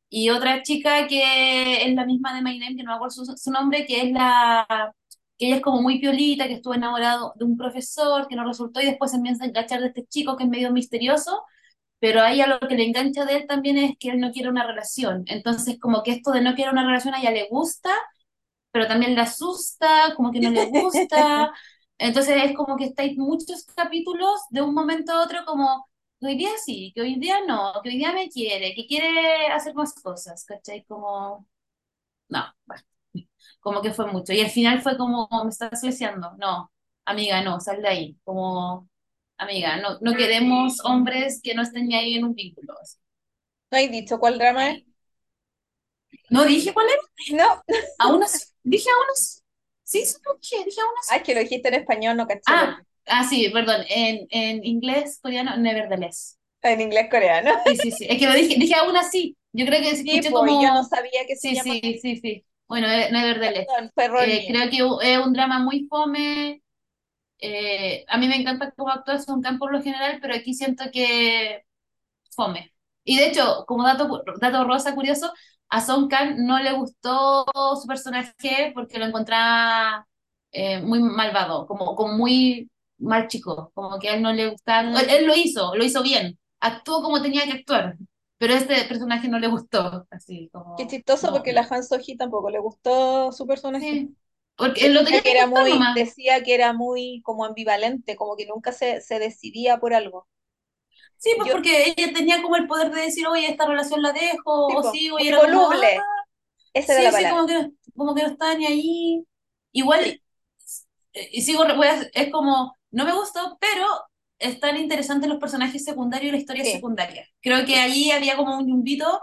y otra chica que es la misma de My Name, que no me acuerdo su, su nombre, que es la que ella es como muy piolita, que estuvo enamorado de un profesor, que no resultó, y después se empieza a enganchar de este chico que es medio misterioso, pero a ella lo que le engancha de él también es que él no quiere una relación. Entonces, como que esto de no quiere una relación a ella le gusta, pero también le asusta, como que no le gusta. Entonces es como que estáis muchos capítulos de un momento a otro como que hoy día sí, que hoy día no, que hoy día me quiere, que quiere hacer más cosas, ¿cachai? Como, no, bueno, como que fue mucho. Y al final fue como, me estás leseando, no, amiga, no, sal de ahí, como, amiga, no, no queremos hombres que no estén ahí en un vínculo. ¿No hay dicho cuál drama es? No dije cuál era, No. aún así, dije aún así, sí, sí, lo dije, dije así. Ay, que lo dijiste en español, no caché. Ah, ah, sí, perdón. En, en inglés, coreano, nevertheless. En inglés coreano. Sí, sí, sí. Es que lo dije, dije aún así. Yo creo que se Sí, escuché pues yo no como. sabía que se Sí, llamaba. sí, sí, sí. Bueno, eh, nevertheless. Perdón, Eh, creo que es un drama muy fome. Eh, a mí me encanta cómo actúa Song Kang por lo general, pero aquí siento que fome. Y de hecho, como dato, dato rosa curioso, a Song Kang no le gustó su personaje porque lo encontraba eh, muy malvado, como, como muy mal chico, como que a él no le gustaba. Él, él lo hizo, lo hizo bien, actuó como tenía que actuar, pero este personaje no le gustó, así Qué como, chistoso no, porque la Han So-hee tampoco le gustó su personaje. sí, porque él lo tenía que que era actuar muy, nomás. decía que era muy como ambivalente, como que nunca se, se decidía por algo. Sí, pues Yo, porque ella tenía como el poder de decir, oye, esta relación la dejo, o tipo, sigo, y muy era como, ah, esa era Sí, la sí, como que, como que no está ni ahí. Sí, Igual, eh, y sigo, a- es como, no me gustó, pero están interesantes los personajes secundarios y la historia sí, secundaria. Creo que sí. allí había como un yumbito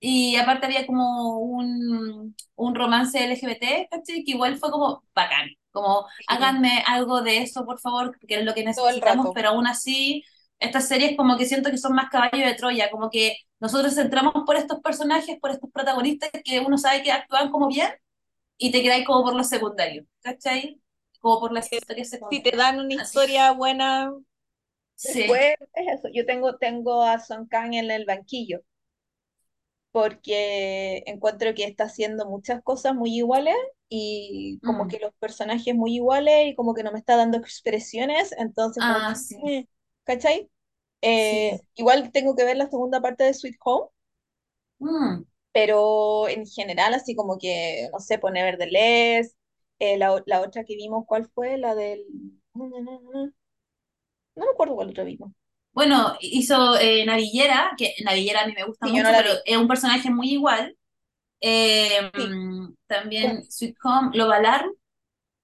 y aparte había como un, un romance LGBT, ¿cachai? Que igual fue como bacán. Como, sí, háganme algo de eso, por favor, que es lo que necesitamos, pero aún así, estas series como que siento que son más caballos de Troya, como que nosotros entramos por estos personajes, por estos protagonistas que uno sabe que actúan como bien y te quedáis como por los secundarios, ¿cachai? Como por las historias Si te secundarias. dan una Así, historia buena, sí. después es eso. Yo tengo, tengo a Son Kang en el banquillo, porque encuentro que está haciendo muchas cosas muy iguales y como Mm. que los personajes muy iguales y como que no me está dando expresiones, entonces como Ah, que, sí, eh, ¿cachai? Eh, sí. igual tengo que ver la segunda parte de Sweet Home, Mm. pero en general así como que, no sé, poner Nevertheless, eh, la, la otra que vimos, ¿cuál fue? La del... No, no, no, no, no me acuerdo cuál otra vimos. Bueno, hizo eh, Navillera, que Navillera a mí me gusta Sí, mucho, pero vi. es un personaje muy igual. Eh, Sí, mm, también Sweet Home, Love Alarm.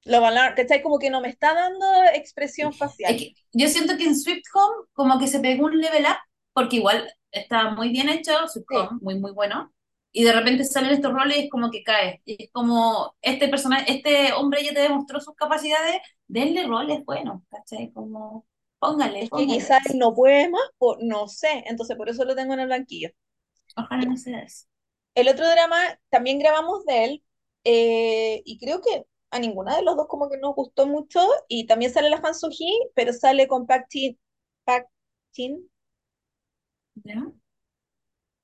Lo van ¿cachai? Como que no me está dando expresión Es facial. que yo siento que en Sweet Home como que se pegó un level up, porque igual está muy bien hecho, Sweet Sí, Home, muy, muy bueno, y de repente salen estos roles y es como que cae. Y es como, este personaje, este hombre ya te demostró sus capacidades, denle roles buenos, ¿cachai? Como, póngale, es que quizás no puede más, o no sé, entonces por eso lo tengo en el banquillo. Ojalá no sea eso. El otro drama también grabamos de él eh, y creo que a ninguna de los dos como que nos gustó mucho y también sale la Han So-hee, pero sale con Park Jin, Park Jin ¿Ya?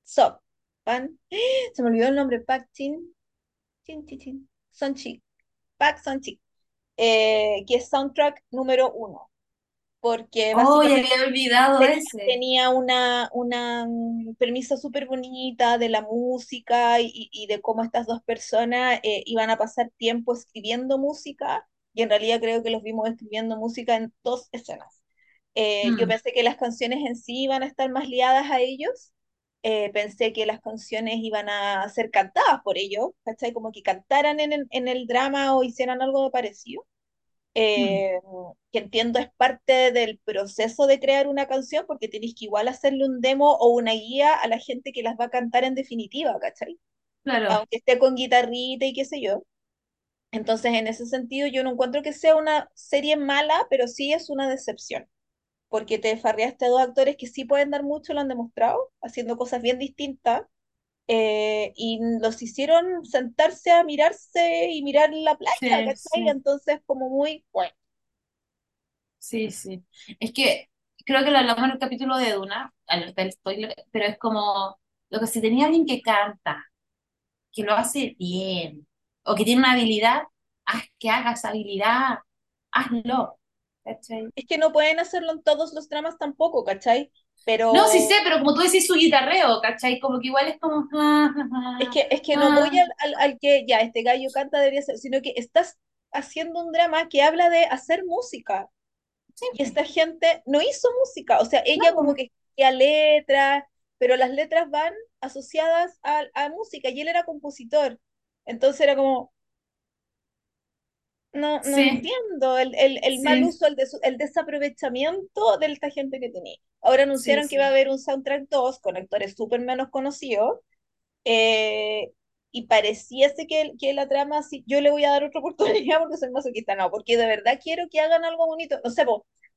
Sop. Pan. Se me olvidó el nombre, Park Jin, Jin, Jin, Jin, Son-chi, Park Son-chi, eh, que es soundtrack número uno, porque Oh, había olvidado tenía, ese. tenía una, una mm, premisa súper bonita de la música y, y de cómo estas dos personas eh, iban a pasar tiempo escribiendo música, y en realidad creo que los vimos escribiendo música en dos escenas. Eh, yo Mm, pensé que las canciones en sí iban a estar más liadas a ellos, eh, pensé que las canciones iban a ser cantadas por ellos, ¿cachai? Como que cantaran en, el- en el drama o hicieran algo de Mm, eh, que entiendo es parte del proceso de crear una canción, porque tenéis que igual hacerle un demo o una guía a la gente que las va a cantar en definitiva, ¿cachai? claro, Aunque esté con guitarrita y qué sé yo. Entonces, en ese sentido, yo no encuentro que sea una serie mala, pero sí es una decepción, porque te farreaste a dos actores que sí pueden dar mucho, lo han demostrado, haciendo cosas bien distintas, eh, y los hicieron sentarse a mirarse y mirar la playa, sí, Entonces, como muy, bueno, sí, sí. Es que creo que lo hablamos en el capítulo de Duna, alerta del spoiler, pero es como, lo que si tenía alguien que canta, que lo hace bien, o que tiene una habilidad, haz que haga esa habilidad, hazlo. ¿cachai? es que no pueden hacerlo en todos los dramas tampoco, ¿cachai? No, sí sé, Pero pero como tú decís su guitarreo, ¿cachai? Como que igual es como... ah, es ah, que, es que no voy ah, al, al, al que ya este gallo canta, debería ser, sino que estás haciendo un drama que habla de hacer música. sí, Y esta gente no hizo música, o sea, no, ella como que escribía letras, pero las letras van asociadas a, a música y él era compositor. Entonces era como, no, no sí, entiendo el, el, el mal sí, uso, el, des- el desaprovechamiento de esta gente que tenía. Ahora sí, anunciaron que va a sí. haber un soundtrack 2 con actores súper menos conocidos eh, y pareciese que, que la trama, sí, yo le voy a dar otra oportunidad porque soy masoquista, no, porque de verdad quiero que hagan algo bonito. No sé,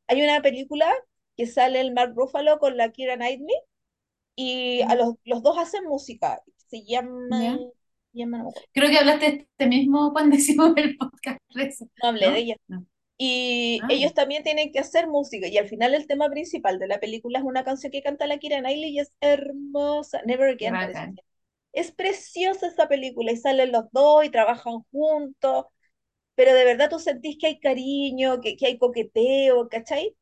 hay una película que sale el Mark Ruffalo con la Keira Knightley y a los, los dos hacen música. Se llama, ¿Ya? Llama, no Creo que hablaste de este mismo cuando hicimos el podcast, no hablé de ¿no? ella. No. Y Ah, ellos también tienen que hacer música y al final el tema principal de la película es una canción que canta la Keira Knightley y es hermosa. Never Again. Es preciosa esa película y salen los dos y trabajan juntos pero de verdad tú sentís que hay cariño, que, que hay coqueteo, ¿cachai?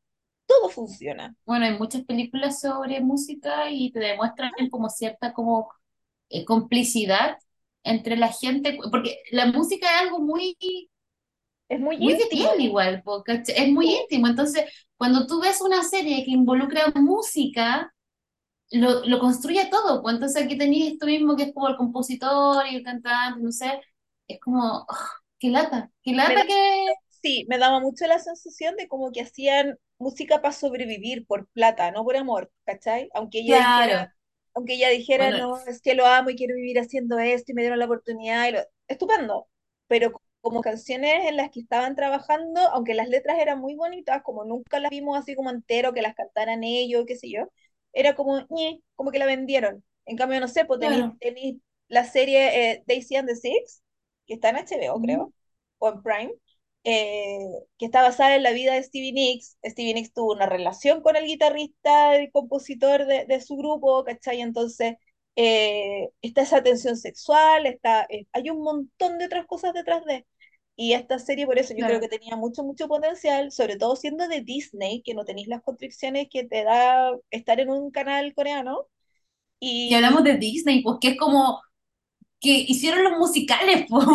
Todo funciona. Bueno, hay muchas películas sobre música y te demuestran como cierta como eh, complicidad entre la gente, porque la música es algo muy, Es muy muy de íntimo. igual, po, ¿cachai? Es muy íntimo. Entonces, cuando tú ves una serie que involucra música, lo, lo construye todo. Pues entonces aquí tenéis esto mismo que es como el compositor y el cantante, no sé, es como, ah, qué lata, qué Me lata da, que, sí, me daba mucho la sensación de como que hacían música para sobrevivir, por plata, no por amor, ¿cachai? Aunque ella dijera, claro, aunque ella dijera, bueno, no, es que lo amo y quiero vivir haciendo esto y me dieron la oportunidad, y lo- estupendo. Pero co- como canciones en las que estaban trabajando, aunque las letras eran muy bonitas, como nunca las vimos así como entero, que las cantaran ellos, qué sé yo, era como, ñe, como que la vendieron. En cambio, no sé, pues tenéis, tenéis la serie eh, Daisy and the Six, que está en HBO, Ujú, creo, o en Prime eh, que está basada en la vida de Stevie Nicks. Stevie Nicks tuvo una relación con el guitarrista, el compositor de, de su grupo, ¿cachai? Entonces, eh, está esa tensión sexual, está, eh, hay un montón de otras cosas detrás de. Y esta serie, por eso yo creo que claro. tenía mucho, mucho potencial, sobre todo siendo de Disney, que no tenéis las constricciones que te da estar en un canal coreano. Y hablamos Y de Disney, pues que es como que hicieron los musicales, pues.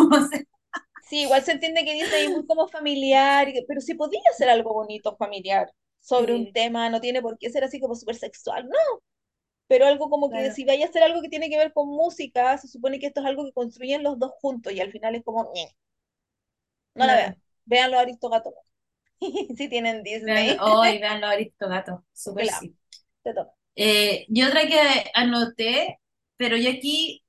Sí, igual se entiende que Disney es muy como familiar, pero si podía ser algo bonito familiar sobre un tema, no tiene por qué ser así como súper sexual, no, pero algo como que claro, si vaya a ser algo que tiene que ver con música, se supone que esto es algo que construyen los dos juntos y al final es como, no la vean, claro. vean los Aristogatos, si tienen Vean, Disney, hoy vean los Aristogatos, súper la amo, sí. te toca. Eh, y otra que anoté, pero yo aquí,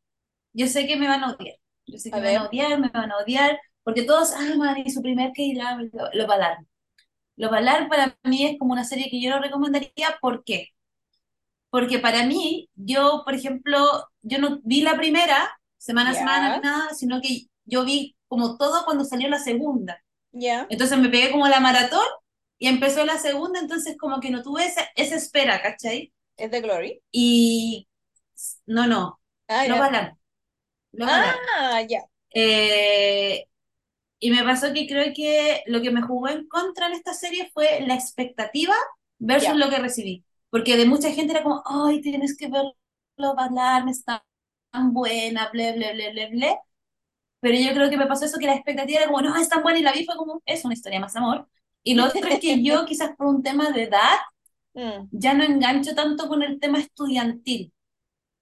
yo sé que me van a odiar. Yo sé que A me van a ver, odiar, me van a odiar, porque todos aman y su primer K-drama, lo, lo Valar. Lo Valar para mí es como una serie que yo no recomendaría, ¿por qué? Porque para mí, yo, por ejemplo, yo no vi la primera, semana a semana nada, sino que yo vi como todo cuando salió la segunda. ya, Entonces me pegué como la maratón y empezó la segunda, entonces como que no tuve esa, esa espera, ¿cachai? es de Glory. Y no, no, Ah, ya. Valar, lo Valar. Ah, ya, Eh, y me pasó que creo que lo que me jugó en contra en esta serie fue la expectativa versus ya. lo que recibí. Porque de mucha gente era como, ay, tienes que verlo bailar, me está tan buena, ble, ble, ble, ble, ble. Pero yo creo que me pasó eso, que la expectativa era como, no, es tan buena y la vi fue como, es una historia más amor. Y lo otro es que yo quizás por un tema de edad Mm, ya no engancho tanto con el tema estudiantil.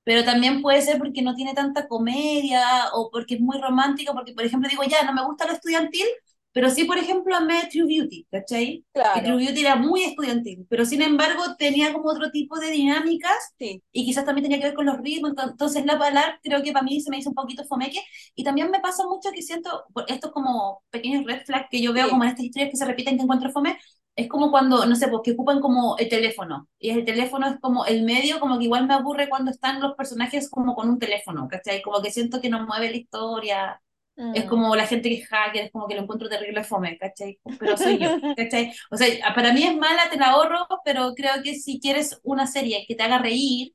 Pero también puede ser porque no tiene tanta comedia o porque es muy romántica, porque por ejemplo digo, ya, no me gusta lo estudiantil, pero sí, por ejemplo, amé True Beauty, ¿cachai? Que True Claro, Beauty era muy estudiantil, pero sin embargo tenía como otro tipo de dinámicas sí. y quizás también tenía que ver con los ritmos, ento- entonces la palabra creo que para mí se me hizo un poquito fomeque y también me pasa mucho que siento, estos como pequeños red flags que yo veo Sí. como en estas historias que se repiten que encuentro fome, es como cuando, no sé, pues que ocupan como el teléfono y el teléfono es como el medio, como que igual me aburre cuando están los personajes como con un teléfono, ¿cachai? Como que siento que no mueve la historia es Mm. como la gente que es hacker, es como que lo encuentro terrible fome, ¿cachai? Pero soy yo, ¿cachai? O sea, para mí es mala, te la ahorro, pero creo que si quieres una serie que te haga reír,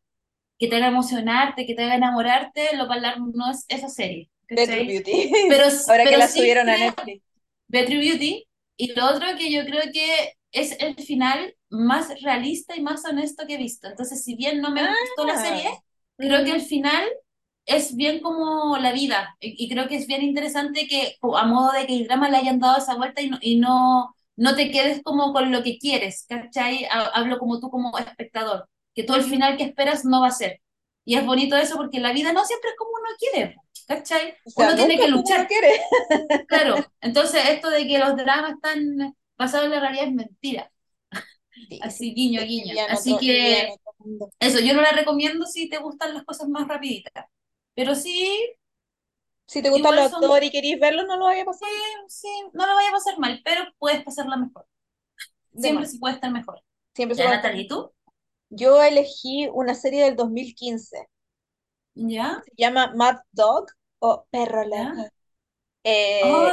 que te haga emocionarte, que te haga enamorarte, lo hablar no es esa serie, ¿cachai? Beauty. Pero, Ahora que pero la sí subieron a Netflix. True Beauty, y lo otro que yo creo que es el final más realista y más honesto que he visto. Entonces, si bien no me gustó la serie, Ah. creo que el final es bien como la vida y, y creo que es bien interesante que a modo de que el drama le hayan dado esa vuelta y no, y no, no te quedes como con lo que quieres, ¿cachai? Ha- Hablo como tú como espectador, que todo el final que esperas no va a ser. Y es bonito eso porque la vida no siempre es como uno quiere, ¿cachai? O sea, Uno tiene que luchar, quiere. claro. Entonces esto de que los dramas están basados en la realidad es mentira. Sí, sí, Así, guiño, sí, guiño. Así que eso, yo no la recomiendo si te gustan las cosas más rapiditas. Pero sí, Si te gustan los son actores y querís verlos, no lo vaya a Sí, pasar sí, no lo vaya a pasar mal, pero puedes pasarla mejor. de Siempre se puede estar mejor. Siempre se estar Natalie, ¿y tú? Yo elegí una serie del 2015. ¿Ya? Se llama Mad Dog o Perro. Loco. Eh,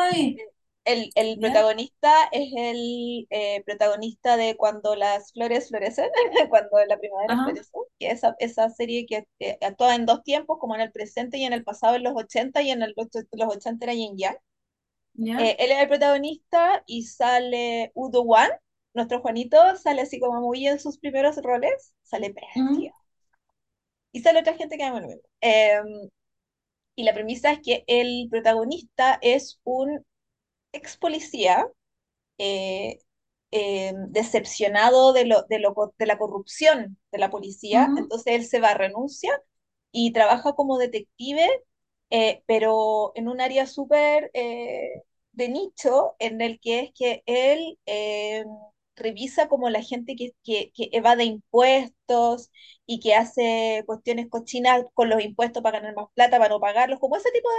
el, el protagonista es el eh, protagonista de Cuando las flores florecen, cuando la primavera Ajá, florece, que esa, esa serie que eh, actúa en dos tiempos, como en el presente y en el pasado en los 80 y en el, los 80 era Yin Yang. ¿ya? Eh, él es el protagonista y sale Udo Wan, nuestro Juanito, sale así como muy en sus primeros roles, sale precioso. Y sale otra gente que ama lo mismo. Em, y la premisa es que el protagonista es un ex policía eh, eh, decepcionado de, lo, de, lo, de la corrupción de la policía, ujú, entonces él se va a renuncia y trabaja como detective, eh, pero en un área súper eh, de nicho, en el que es que él eh, revisa como la gente que, que, que evade impuestos y que hace cuestiones cochinas con los impuestos para ganar más plata, para no pagarlos, como ese tipo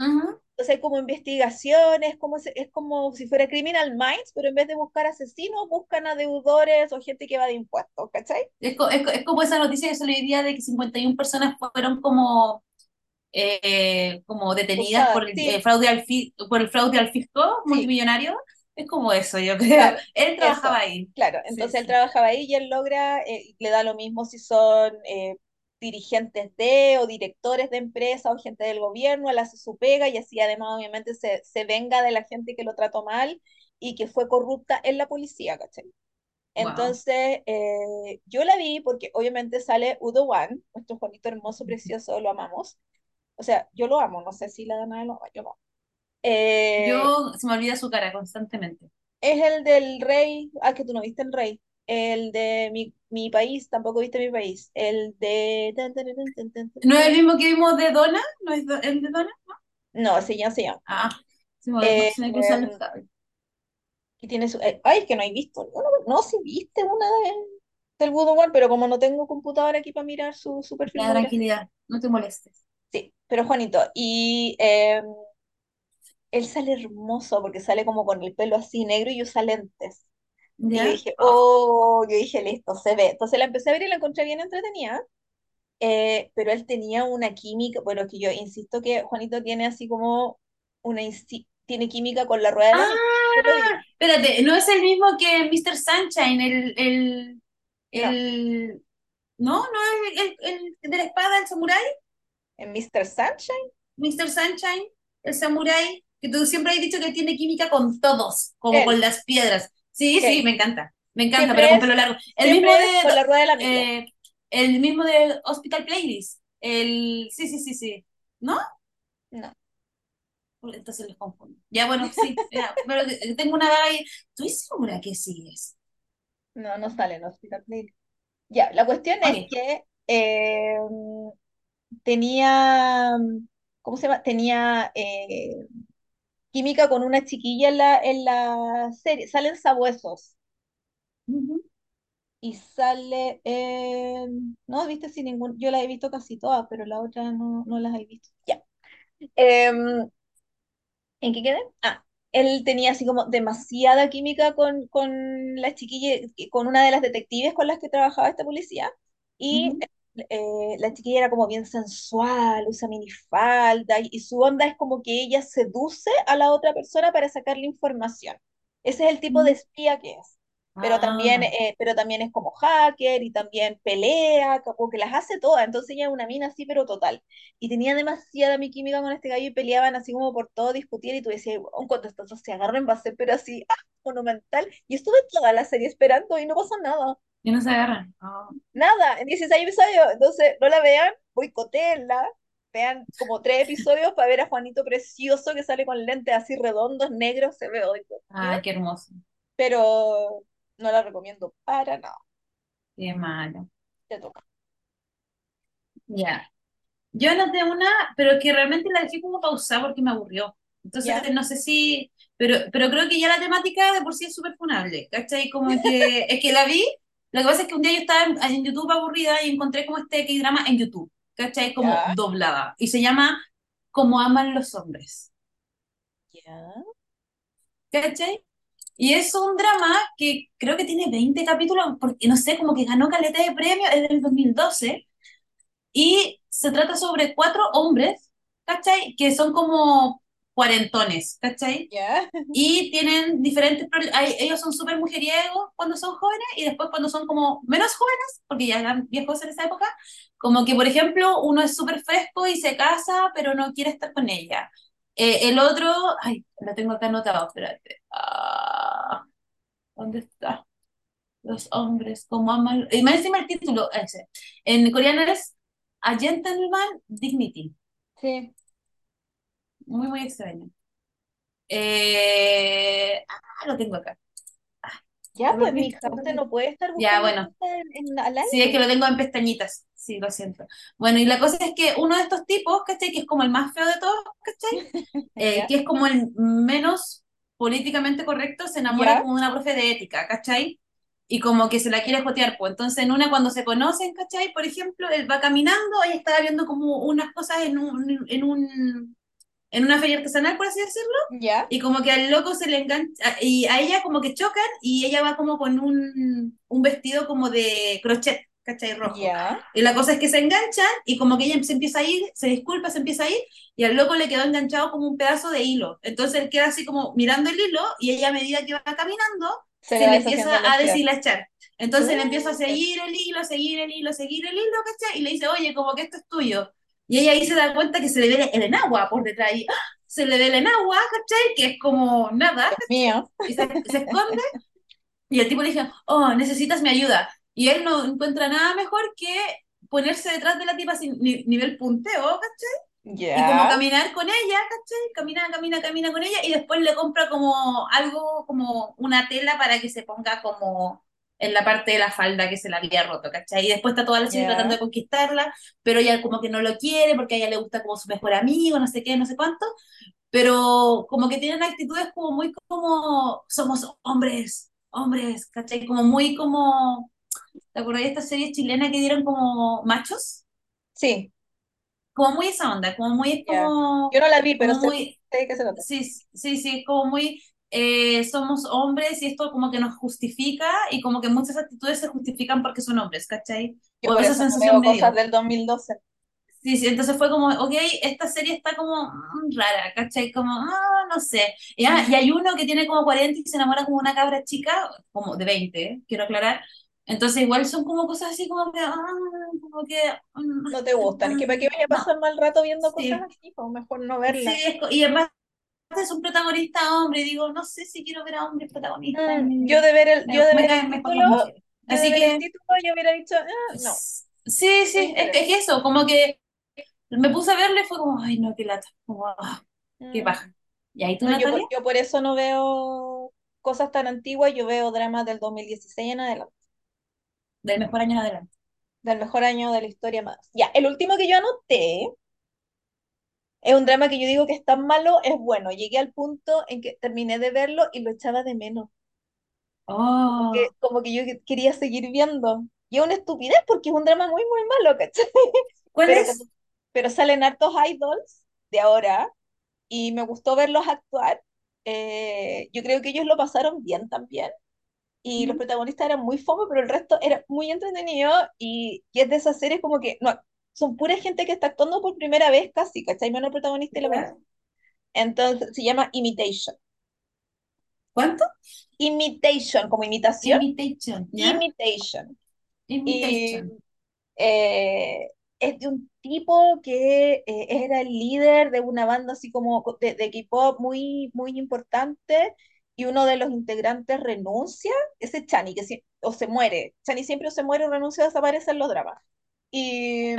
ujú. entonces hay como investigaciones, como se- es como si fuera Criminal Minds, pero en vez de buscar asesinos, buscan a deudores o gente que va de impuestos, ¿cachai? Es, es es como esa noticia que se le día de que 51 personas fueron como, eh, como detenidas Usadas, por el, eh, sí, fraude al por el fraude al fisco sí, multimillonario. Es como eso, yo creo. claro, Él trabajaba eso, ahí. claro. Sí, Entonces él sí. trabajaba ahí y él logra, eh, le da lo mismo si son eh, dirigentes de o directores de empresa o gente del gobierno, él hace su pega y así además obviamente se, se venga de la gente que lo trató mal y que fue corrupta en la policía, ¿cachai? Wow. Entonces, eh, yo la vi porque obviamente sale Udo Wan, nuestro Juanito hermoso, precioso, lo amamos. O sea, yo lo amo, no sé si la Dana lo ama, yo no. Eh, Yo se me olvida su cara constantemente. es el del rey, ah, que tú no viste el rey. El de mi, mi país, tampoco viste mi país. El de... ¿No es el mismo que vimos de Donna? ¿No es do- el de Donna? No, se llama, se llama. Ah, se me, Eh, se me cruzan los cables. y tiene su... eh, ay, es que no hay visto. No, no, no, sí viste una de, del Wan, pero como no tengo computadora aquí para mirar su, su filmografía. tranquilidad, no te molestes. Sí, pero Juanito, y eh, él sale hermoso porque sale como con el pelo así negro y usa lentes. Y yo dije, Ah, oh, yo dije, listo, se ve. Entonces la empecé a ver y la encontré bien entretenida, eh, pero él tenía una química, bueno, que yo insisto que Juanito tiene así como una, tiene química con la rueda de la. Ah, espérate, ¿no es el mismo que Mr. Sunshine, el, el, No, el... ¿No? ¿No es el, el, el de la espada, el samurái? en Mr. Sunshine, Mr. Sunshine, el samurái, que tú siempre has dicho que tiene química con todos, como con las piedras. Sí, sí, me encanta, me encanta, pero con es, pelo largo. El mismo es de, con la rueda de la micro. eh, el mismo de Hospital Playlist. El, sí, sí, sí, sí. ¿No? No, Entonces los confundo. Ya, bueno, sí, ya, pero tengo una vaga ahí. ¿Estoy segura que sí es? no, no sale en Hospital Playlist. Ya, la cuestión es Ok. que eh, tenía, ¿cómo se llama? Tenía eh, química con una chiquilla en la, en la serie. Salen sabuesos y sale en... No, viste sin ningún... Yo las he visto casi todas, pero la otra no, no las he visto. Ya. Em, ¿En qué quedé? Ah, él tenía así como demasiada química con, con la chiquilla, con una de las detectives con las que trabajaba esta policía. Y. eh, la chiquilla era como bien sensual, usa minifalda, y, y su onda es como que ella seduce a la otra persona para sacarle información. Ese es el tipo de Ujú. espía que es. Pero también, Ah, eh, pero también es como hacker y también pelea, como que las hace todas. Entonces ella es una mina así, pero total y tenía demasiada mi química con este gallo y peleaban así como por todo, discutían y tú decías, "Weón, cuando estos dos se agarren va a ser pero así, ¡ah! monumental. Y estuve toda la serie esperando y no pasó nada, y no se agarran. Ah, nada, en 16 episodios, entonces no la vean, boicotéenla, vean como tres episodios para ver a Juanito precioso que sale con lentes así redondos, negros, se ve hoy Ay, qué hermoso. pero no la recomiendo para nada, Qué malo. te toca. Ya. Yo anoté una, pero que realmente la dejé como pausada porque me aburrió. Entonces, no sé si, pero, pero creo que ya la temática de por sí es súper funable, ¿cachai? Como que, es que la vi, lo que pasa es que un día yo estaba en, en YouTube aburrida y encontré como este K-drama en YouTube, ¿cachai? Como doblada. Y se llama Como aman los hombres, ¿Ya? ¿cachai? Y es un drama que creo que tiene 20 capítulos, porque no sé, como que ganó caleta de premios, es del 2012 Y se trata sobre cuatro hombres, ¿cachai? Que son como cuarentones, ¿cachai? ¿Ya? Y tienen diferentes problemas. Ellos son súper mujeriegos cuando son jóvenes y después cuando son como menos jóvenes, porque ya eran viejos en esa época, como que, por ejemplo, uno es súper fresco y se casa, pero no quiere estar con ella. Eh, el otro, ay, lo tengo acá anotado, espérate. Ah, ¿dónde está? Los hombres, como aman. Y más encima el título, ese. En coreano es A Gentleman Dignity. Sí. Muy, muy extraño. Eh, ah, lo tengo acá. Ah, Ya, lo pues, mija, usted no puede estar Ya, buscando bueno. en, en- al Sí, es que lo tengo en pestañitas. Sí, lo siento. Bueno, y la cosa es que uno de estos tipos, ¿cachai? Que es como el más feo de todos, ¿cachai? Eh, que es como el menos políticamente correcto, se enamora ¿Ya? como de una profe de ética, ¿cachai? Y como que se la quiere jotear, pues. Entonces, en una, cuando se conocen, ¿cachai? Por ejemplo, él va caminando, ella estaba viendo como unas cosas en un, en un, en una feria artesanal, por así decirlo, ¿Ya? y como que al loco se le engancha, y a ella como que chocan, y ella va como con un, un vestido como de crochet, ¿cachai? Rojo. ¿Ya? Y la cosa es que se enganchan, y como que ella se empieza a ir, se disculpa, se empieza a ir, y al loco le quedó enganchado como un pedazo de hilo. Entonces él queda así como mirando el hilo, y ella a medida que va caminando, Se le se le deshaciendo empieza a deshilachar. Entonces le empieza a seguir el hilo, seguir el hilo, seguir el hilo, ¿cachai? Y le dice, oye, como que esto es tuyo. Y ella ahí se da cuenta que se le ve el enagua por detrás, y ¡ah! se le ve el enagua, ¿cachai? Que es como nada, ¿cachai? mío. Y se, se esconde, y el tipo le dice, oh, necesitas mi ayuda. Y él no encuentra nada mejor que ponerse detrás de la tipa sin ni- nivel punteo, ¿cachai? Y como caminar con ella, ¿cachai? Camina, camina, camina con ella y después le compra como algo, como una tela para que se ponga como en la parte de la falda que se la había roto, ¿cachai? Y después está toda la serie tratando de conquistarla, pero ella como que no lo quiere porque a ella le gusta como su mejor amigo, no sé qué, no sé cuánto, pero como que tienen actitudes como muy como somos hombres, hombres, ¿cachai? Como muy como, ¿te acuerdas de esta serie chilena que dieron como machos? Sí, Como muy esa onda, como muy, como, Yo no la vi, pero sé, muy, sé se sí, sí, sí, como muy, eh, somos hombres y esto como que nos justifica y como que muchas actitudes se justifican porque son hombres, ¿cachai? Yo O por esa eso sensación cosas dio. del 2012. Sí, sí, entonces fue como, ok, esta serie está como mm, rara, ¿cachai? Como, ah, no sé. Y, ah, y hay uno que tiene como 40 y se enamora como una cabra chica, como de 20, ¿eh? quiero aclarar. Entonces igual son como cosas así como que, ah, como que, mm, No te gustan. Es que para qué vaya a no, pasar mal rato viendo cosas sí, así, pues mejor no verlas. y además es un protagonista hombre, digo, no sé si quiero ver a hombres protagonistas Mm, yo de ver el, yo de ver el título, Así ver el que, título, yo hubiera dicho, "Ah, no, sí, sí, es, es que eso, como que me puse a verle y fue como, ay, no, qué lata, como, ah, qué Mm, paja. ¿Y ahí tú, no, yo, yo por eso no veo cosas tan antiguas, yo veo dramas del 2016 en adelante, Del mejor año en adelante. del mejor año de la historia más. Ya, el último que yo anoté Es un drama que yo digo que es tan malo, es bueno. Llegué al punto en que terminé de verlo y lo echaba de menos. Como que, Oh, como que yo que- quería seguir viendo. Y es una estupidez porque es un drama muy, muy malo, ¿cachai? ¿cuál Pero, es? pero salen hartos idols de ahora y me gustó verlos actuar. Eh, yo creo que ellos lo pasaron bien también. Y los protagonistas eran muy fome, pero el resto era muy entretenido. Y, y es de esas series como que no, son pura gente que está actuando por primera vez casi, ¿cachai? Menos el protagonista y la protagonista. Entonces se llama Imitation. ¿Cuánto? Imitation, como imitación. Imitation, ¿ya? Imitation. Y Imitation. eh, es de un tipo que eh, era el líder de una banda así como de, de K-pop muy, muy importante y uno de los integrantes renuncia, ese es Chani, que si- o se muere. Chani siempre o se muere o renuncia o desaparece en los dramas. Y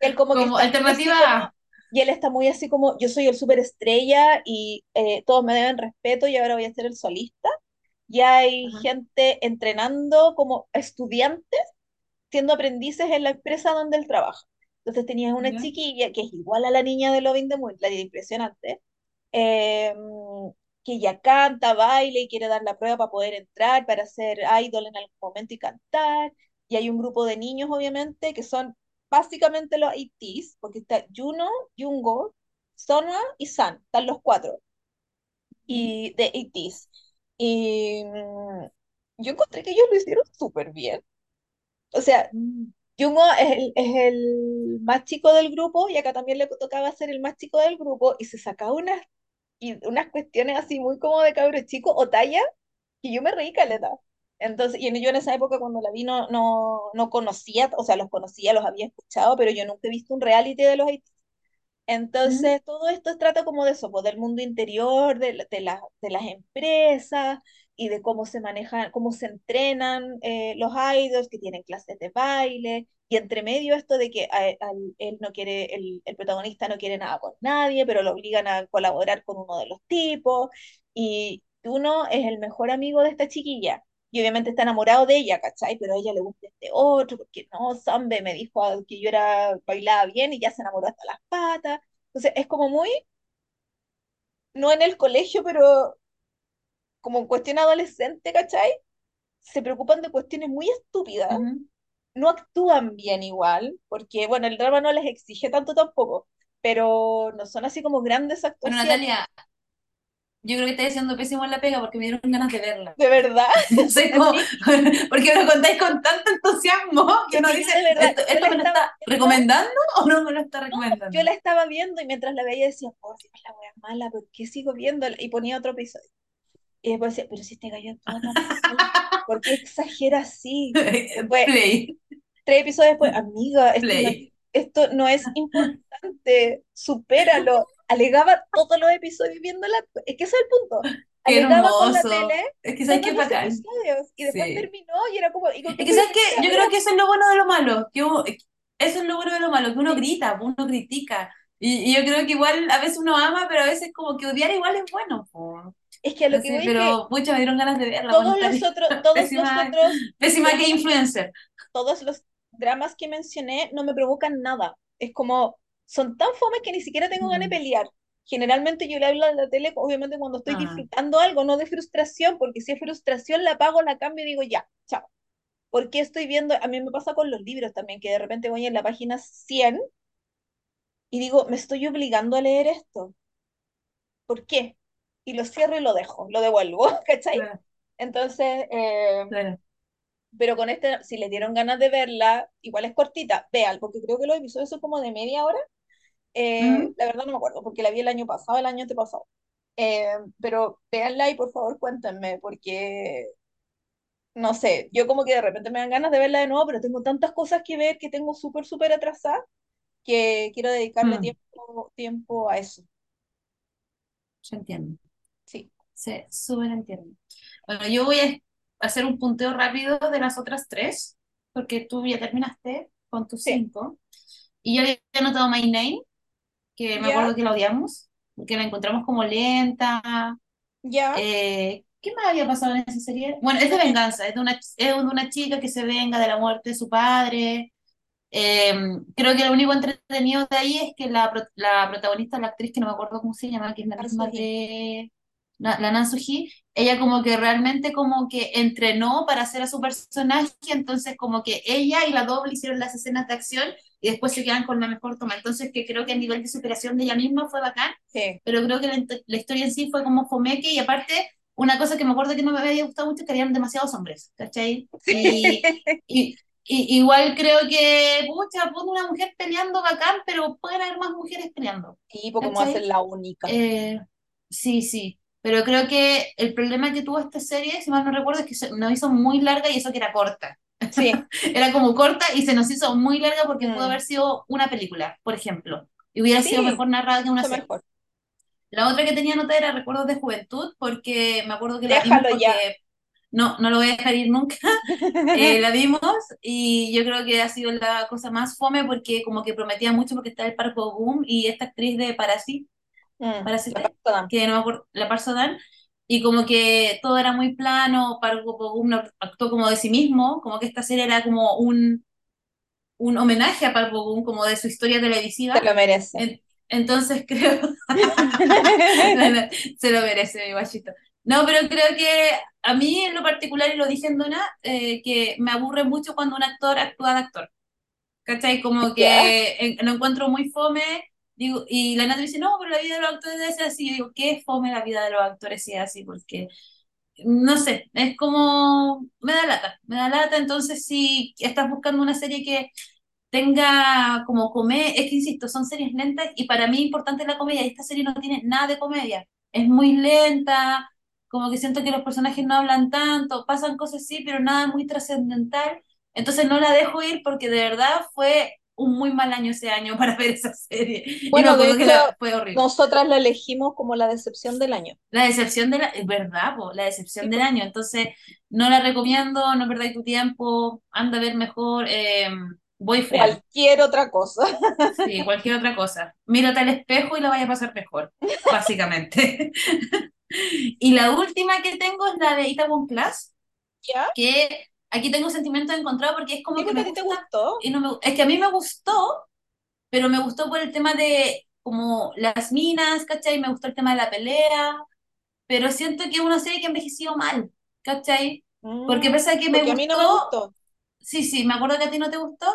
él como que Como así alternativa como, y él está muy así como, yo soy el superestrella y eh, todos me deben respeto y ahora voy a ser el solista. Y hay Ajá, gente entrenando como estudiantes siendo aprendices en la empresa donde él trabaja. Entonces tenías una chiquilla que es igual a la niña de Loving the Moon, la de impresionante, eh, que ya canta, baila y quiere dar la prueba para poder entrar, para ser idol en algún momento y cantar. Y hay un grupo de niños, obviamente, que son básicamente los ITs, porque está Juno, Jungo, Sonwa y San, están los cuatro, ¿Mm? y de ITs. Y mm, yo encontré que ellos lo hicieron súper bien. O sea, Mm. Jungo es el, es el más chico del grupo y acá también le tocaba ser el más chico del grupo y se sacaba unas, y unas cuestiones así muy como de cabro chico o talla que yo me reí caleta. Entonces, y yo en esa época cuando la vi no, no, no conocía, o sea, los conocía, los había escuchado, pero yo nunca he visto un reality de los ¿Mm? entonces, todo esto trata como de eso, pues, del mundo interior, de, de, la- de las empresas y de cómo se manejan, cómo se entrenan eh, los idols que tienen clases de baile. Y entre medio esto de que él no quiere, el, el protagonista no quiere nada con nadie, pero lo obligan a colaborar con uno de los tipos. Y uno es el mejor amigo de esta chiquilla. Y obviamente está enamorado de ella, ¿cachai? Pero a ella le gusta este otro, porque no, Zambe me dijo que yo era, bailaba bien y ya se enamoró hasta las patas. Entonces es como muy, no en el colegio, pero como en cuestión adolescente, ¿cachai? Se preocupan de cuestiones muy estúpidas. No actúan bien igual, porque bueno, el drama no les exige tanto tampoco, pero no son así como grandes Bueno, actuaciones. Natalia, yo creo que estás haciendo pésimo en la pega porque me dieron ganas de verla. De verdad, porque me lo contáis con tanto entusiasmo que uno dice, verdad, ¿esto, me lo está recomendando o no me lo está No, yo recomendando? la estaba viendo y mientras la veía decía, oh, si es la wea mala, ¿por qué sigo viéndola? Y ponía otro episodio. Y después decía, pero si este gallo actúa tan ¿por qué exagera así? Después, Play, tres episodios después, amiga, esto no esto no es importante, supéralo. Alegaba todos los episodios viéndola, es que ese es el punto. Qué Alegaba con la tele hermoso. Es que sabes los bacán. episodios y después Sí. terminó y era como, ¿y Es que sabes qué, yo creo que eso es lo bueno de lo malo, que uno- eso es lo bueno de lo malo, que uno grita, uno critica. Y, y yo creo que igual a veces uno ama, pero a veces como que odiar igual es bueno. po. Es que a lo que Así, voy que pero muchas me dieron ganas de verla, todos Natalia. los otros, todos los Pésima, otros pésima que influencer. todos los dramas que mencioné no me provocan nada. Es como, son tan fomes que ni siquiera tengo ganas de Mm. pelear. Generalmente yo le hablo a la tele, obviamente cuando estoy Ah, disfrutando algo, no de frustración, porque si es frustración la apago, la cambio y digo ya, chao. ¿Por qué estoy viendo? A mí me pasa con los libros también, que de repente voy en la página 100 y digo, me estoy obligando a leer esto. ¿Por qué? Y lo cierro y lo dejo, lo devuelvo, ¿cachai? claro, Entonces, eh, claro. Pero con este, si les dieron ganas de verla, igual es cortita, vean, porque creo que los episodios son como de media hora. Eh, la verdad no me acuerdo, porque la vi el año pasado, el año antepasado. Eh, pero véanla y por favor cuéntenme, porque no sé, yo como que de repente me dan ganas de verla de nuevo, pero tengo tantas cosas que ver que tengo súper, súper atrasada que quiero dedicarle Mm. tiempo, tiempo a eso. Yo entiendo. Sí, Sí, súper entiendo. Bueno, yo voy a hacer un punteo rápido de las otras tres, porque tú ya terminaste con tus sí, cinco. Y yo había anotado My Name, que me ya, acuerdo que la odiamos, porque la encontramos como lenta. ya, Eh, ¿qué más había pasado en esa serie? Bueno, es de venganza, es de una, es de una chica que se venga de la muerte de su padre. Eh, creo que lo único entretenido de ahí es que la, la protagonista, la actriz que no me acuerdo cómo se llama, que es la misma de la, la Nan Soo-hee, ella como que realmente como que entrenó para hacer a su personaje, entonces como que ella y la doble hicieron las escenas de acción y después se quedan con la mejor toma. Entonces que creo que a nivel de superación de ella misma fue bacán, Sí. pero creo que la, historia en sí fue como fomeque y aparte una cosa que me acuerdo que no me había gustado mucho es que habían demasiados hombres, ¿cachai? Y, y, y- igual creo que, pucha, pone una mujer peleando bacán, pero pueden haber más mujeres peleando, Sí, pues como ¿cachai? la única. Eh, sí, sí, pero creo que el problema que tuvo esta serie, si mal no recuerdo, es que nos hizo muy larga y eso que era corta. Sí. Era como corta y se nos hizo muy larga porque pudo Mm. haber sido una película, por ejemplo, y hubiera sido Sí, mejor narrada que una serie. mejor. La otra que tenía anotada era Recuerdos de Juventud, porque me acuerdo que la vimos Déjalo ya. porque no, no lo voy a dejar ir nunca. Eh, la vimos y yo creo que ha sido la cosa más fome porque como que prometía mucho porque está el Park Bo Gum y esta actriz de Parasite, Mm, la persona. que no me acuerdo, la Park So-dan, y como que todo era muy plano, Park Bo Gum no actuó como de sí mismo, como que esta serie era como un, un homenaje a Park como de su historia Te televisiva. lo merece. En- entonces creo se lo merece, mi guachito. No, pero creo que a mí en lo particular, y lo dije en Dona, eh, que me aburre mucho cuando un actor actúa de actor. ¿Cachai? Como que eh, lo encuentro muy fome. Digo, y la Nata dice, no, pero la vida de los actores debe ser así. Yo digo, ¿qué es fome la vida de los actores si es así? Porque, no sé, es como, me da lata, me da lata. Entonces, si estás buscando una serie que tenga como comedia, es que insisto, son series lentas y para mí es importante la comedia esta serie no tiene nada de comedia, es muy lenta, como que siento que los personajes no hablan tanto, pasan cosas así, pero nada muy trascendental, entonces no la dejo ir porque de verdad fue un muy mal año ese año para ver esa serie Bueno, de que la- fue horrible. nosotras la elegimos como la decepción del año. La decepción de la, es verdad, po, la decepción Sí, del po. año. Entonces, no la recomiendo, no perdáis tu tiempo, anda a ver mejor eh, Boyfriend. Cualquier otra cosa. Sí, cualquier otra cosa. Mírate al espejo y la vaya a pasar mejor, básicamente. Y la última que tengo es la de Itaewon Class, ¿Ya? que aquí tengo sentimientos encontrados porque es como que porque a me ti te gusta gustó. y no me, es que a mí me gustó, pero me gustó por el tema de como las minas, ¿cachai? Me gustó el tema de la pelea, pero siento que es una serie que ha envejecido mal, ¿cachai? Porque Mm, pese a que me porque a mí no me gustó, gustó. sí, sí, me acuerdo que a ti no te gustó,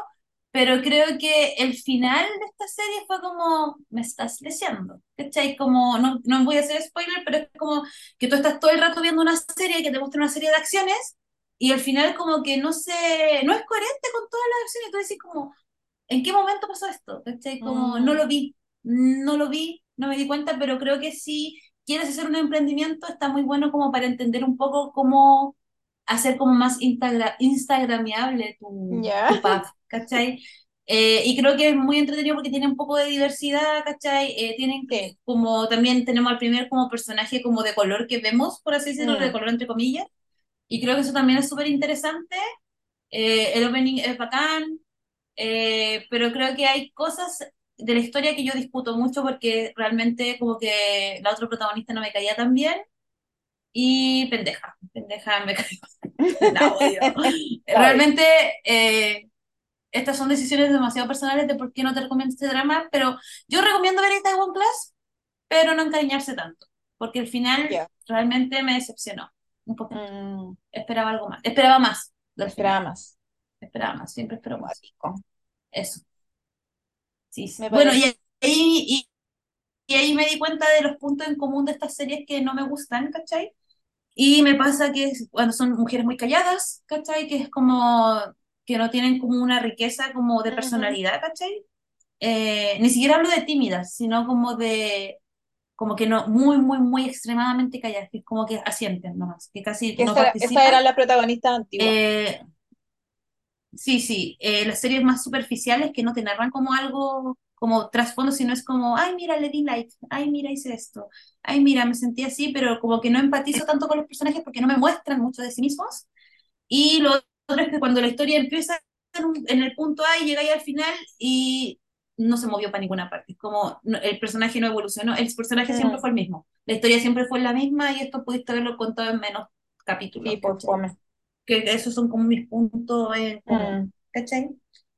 pero creo que el final de esta serie fue como, me estás leseando, ¿cachai? Como, no, no voy a hacer spoiler, pero es como que tú estás todo el rato viendo una serie que te muestra una serie de acciones y al final como que no se, no es coherente con todas las acciones, tú decís como, ¿en qué momento pasó esto? ¿Cachai? Como, no Mm, lo vi, no lo vi, no me di cuenta, pero creo que si quieres hacer un emprendimiento está muy bueno como para entender un poco cómo hacer como más instagra instagramiable tu, ya. tu path, ¿cachai? Eh, y creo que es muy entretenido porque tiene un poco de diversidad, ¿cachai? Eh, tienen Sí. como también tenemos al primer como personaje como de color que vemos, por así decirlo, de Mm, color entre comillas, y creo que eso también es súper interesante. Eh, el opening es bacán, eh, pero creo que hay cosas de la historia que yo discuto mucho porque realmente como que la otra protagonista no me caía tan bien y pendeja, pendeja me cayó, la odio. Realmente eh, estas son decisiones demasiado personales de por qué no te recomiendo este drama, pero yo recomiendo ver esta One Class, pero no encariñarse tanto, porque el final ya. realmente me decepcionó un poquito. Mm, Esperaba algo más, esperaba más esperaba más. esperaba más, siempre espero más. Eso. Sí, sí. Bueno, y ahí, y, y ahí me di cuenta de los puntos en común de estas series que no me gustan, ¿cachai? Y me pasa que cuando son mujeres muy calladas, ¿cachai? Que es como que no tienen como una riqueza como de personalidad, ¿cachai? Eh, ni siquiera hablo de tímidas, sino como de, como que no, muy, muy, muy extremadamente calladas, que como que asienten nomás, que casi Que no esa, esa participan. era la protagonista antigua. Eh, Sí, sí, eh, las series más superficiales que no te narran como algo, como trasfondo, sino es como, ay, mira, le di like, ay, mira, hice esto, ay, mira, me sentí así, pero como que no empatizo tanto con los personajes porque no me muestran mucho de sí mismos. Y lo otro es que cuando la historia empieza en, el punto A y llega ahí al final y no se movió para ninguna parte, como no- el personaje no evolucionó, el personaje siempre Mm, fue el mismo, la historia siempre fue la misma y esto pudiste haberlo contado en menos capítulos, sí, por. Que esos son como mis puntos en común, Mm, ¿cachai?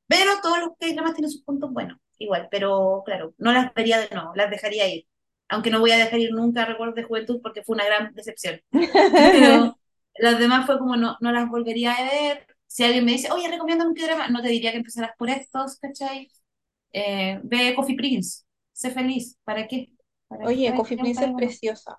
Pero todos los K-dramas tienen sus puntos buenos, igual, pero claro, no las vería de nuevo, las dejaría ir. Aunque no voy a dejar ir nunca Recuerdos de Juventud porque fue una gran decepción. Pero las demás fue como no, no las volvería a ver. Si alguien me dice, oye, recomiendo un K-drama, no te diría que empezaras por estos, ¿cachai? Eh, ve Coffee Prince, sé feliz, ¿para qué? ¿Para qué Oye, Coffee Prince es preciosa.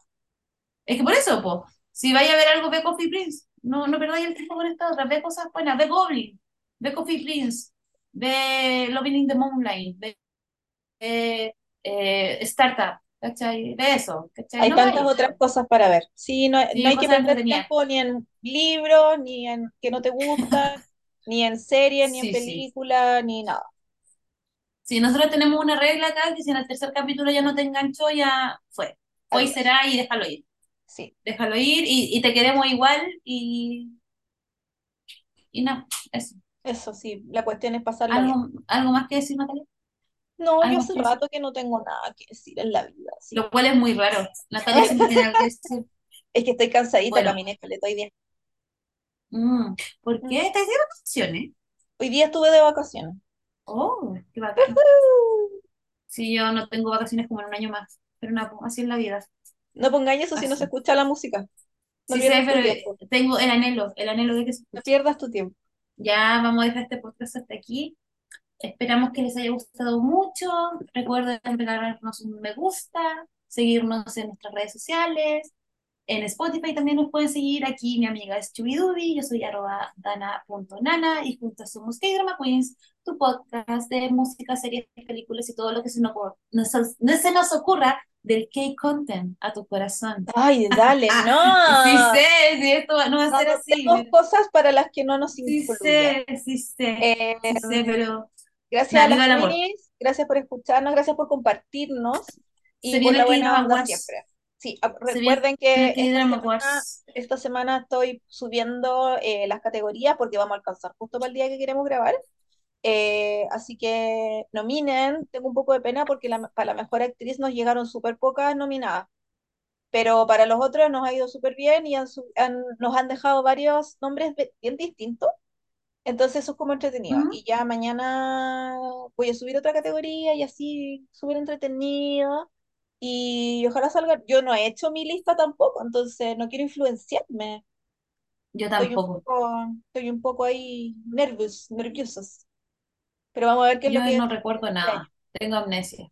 Es que por eso, po, si vaya a ver algo, ve Coffee Prince. No, no perdáis el tiempo con esta otra. Ve cosas buenas. Ve Goblin. Ve Coffee Prince. Ve Loving in the Moonlight. Ve eh, eh, Startup. ¿Cachai? Ve eso. ¿Cachai? Hay No tantas otras cosas para ver. Sí, no, no hay que perder tiempo ni en libros, ni en que no te gustan, ni en series, ni en sí. películas, ni nada. Sí, nosotros tenemos una regla acá que si en el tercer capítulo ya no te enganchó, ya fue. Fue y Adiós. será y déjalo ir. Sí, Déjalo ir y, y te queremos igual y, y nada, eso. eso sí, la cuestión es bien. ¿Algo, algo más que decir, Natalia? No, yo ¿Algo más hace rato que no tengo nada que decir en la vida, sí. Lo cual es muy raro. Natalia siempre tiene algo que decir. Es que estoy cansadita, Bueno, caminé caleta hoy día. mm, ¿por Mm. qué estáis de vacaciones? Hoy día estuve de vacaciones. Oh, qué bacán. Sí, yo no tengo vacaciones como en un año más, pero no, así es la vida. No pongáis eso si no se escucha la música. No Sí sé, pierdas tu pero tiempo. tengo el anhelo, el anhelo de que se No escuche. pierdas tu tiempo. Ya vamos a dejar este podcast hasta aquí. Esperamos que les haya gustado mucho. Recuerden regalarnos un me gusta, seguirnos en nuestras redes sociales. En Spotify también nos pueden seguir. Aquí mi amiga es Chubidubi, yo soy arroba dana.nana y juntas somos K-Drama Queens, tu podcast de música, series, películas y todo lo que se nos, no se, no se nos ocurra del K-Content a tu corazón. Ay, dale, Ah, sí no. sé, sí, esto no va a No ser así. anunciemos cosas para las que no nos Sí incluyen. sé, sí sé, Eh, sí sé, pero gracias a las gracias por escucharnos, gracias por compartirnos Se y por viene la el buena onda siempre. Sí, a- Se viene recuerden que esta semana, esta semana estoy subiendo eh, las categorías porque vamos a alcanzar justo para el día que queremos grabar. Eh, así que nominen, tengo un poco de pena porque la- para la mejor actriz nos llegaron súper pocas nominadas, pero para los otros nos ha ido súper bien y han han- nos han dejado varios nombres bien distintos, entonces eso es como entretenido. Ujú. Y ya mañana voy a subir otra categoría y así súper entretenido y ojalá salga. Yo no he hecho mi lista tampoco, entonces no quiero influenciarme. Yo Estoy un tampoco. poco, estoy un poco ahí nervios, nerviosos, pero vamos a ver qué es lo Yo que no recuerdo este año. nada. Tengo amnesia.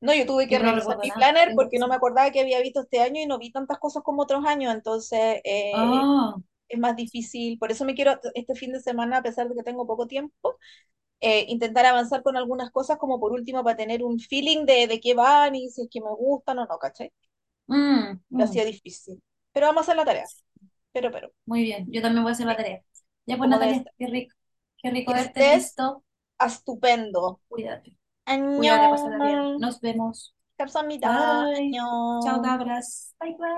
No, yo tuve que Yo no revisar recuerdo mi nada. planner Tengo porque no me acordaba que había visto este año y no vi tantas cosas como otros años, entonces eh, Ah, es más difícil. Por eso me quiero este fin de semana, a pesar de que tengo poco tiempo, eh, intentar avanzar con algunas cosas como por último para tener un feeling de, de qué van y si es que me gustan o no, ¿cachai? Mm, mm. ha difícil. Pero vamos a hacer la tarea. Pero, pero. Muy bien, yo también voy a hacer la tarea. Ya pues Natalia, ves? qué rico. Qué rico verte listo. Estupendo. Cuídate. Año. Cuídate, bien. Nos vemos. Chao, cabras. Bye, bye.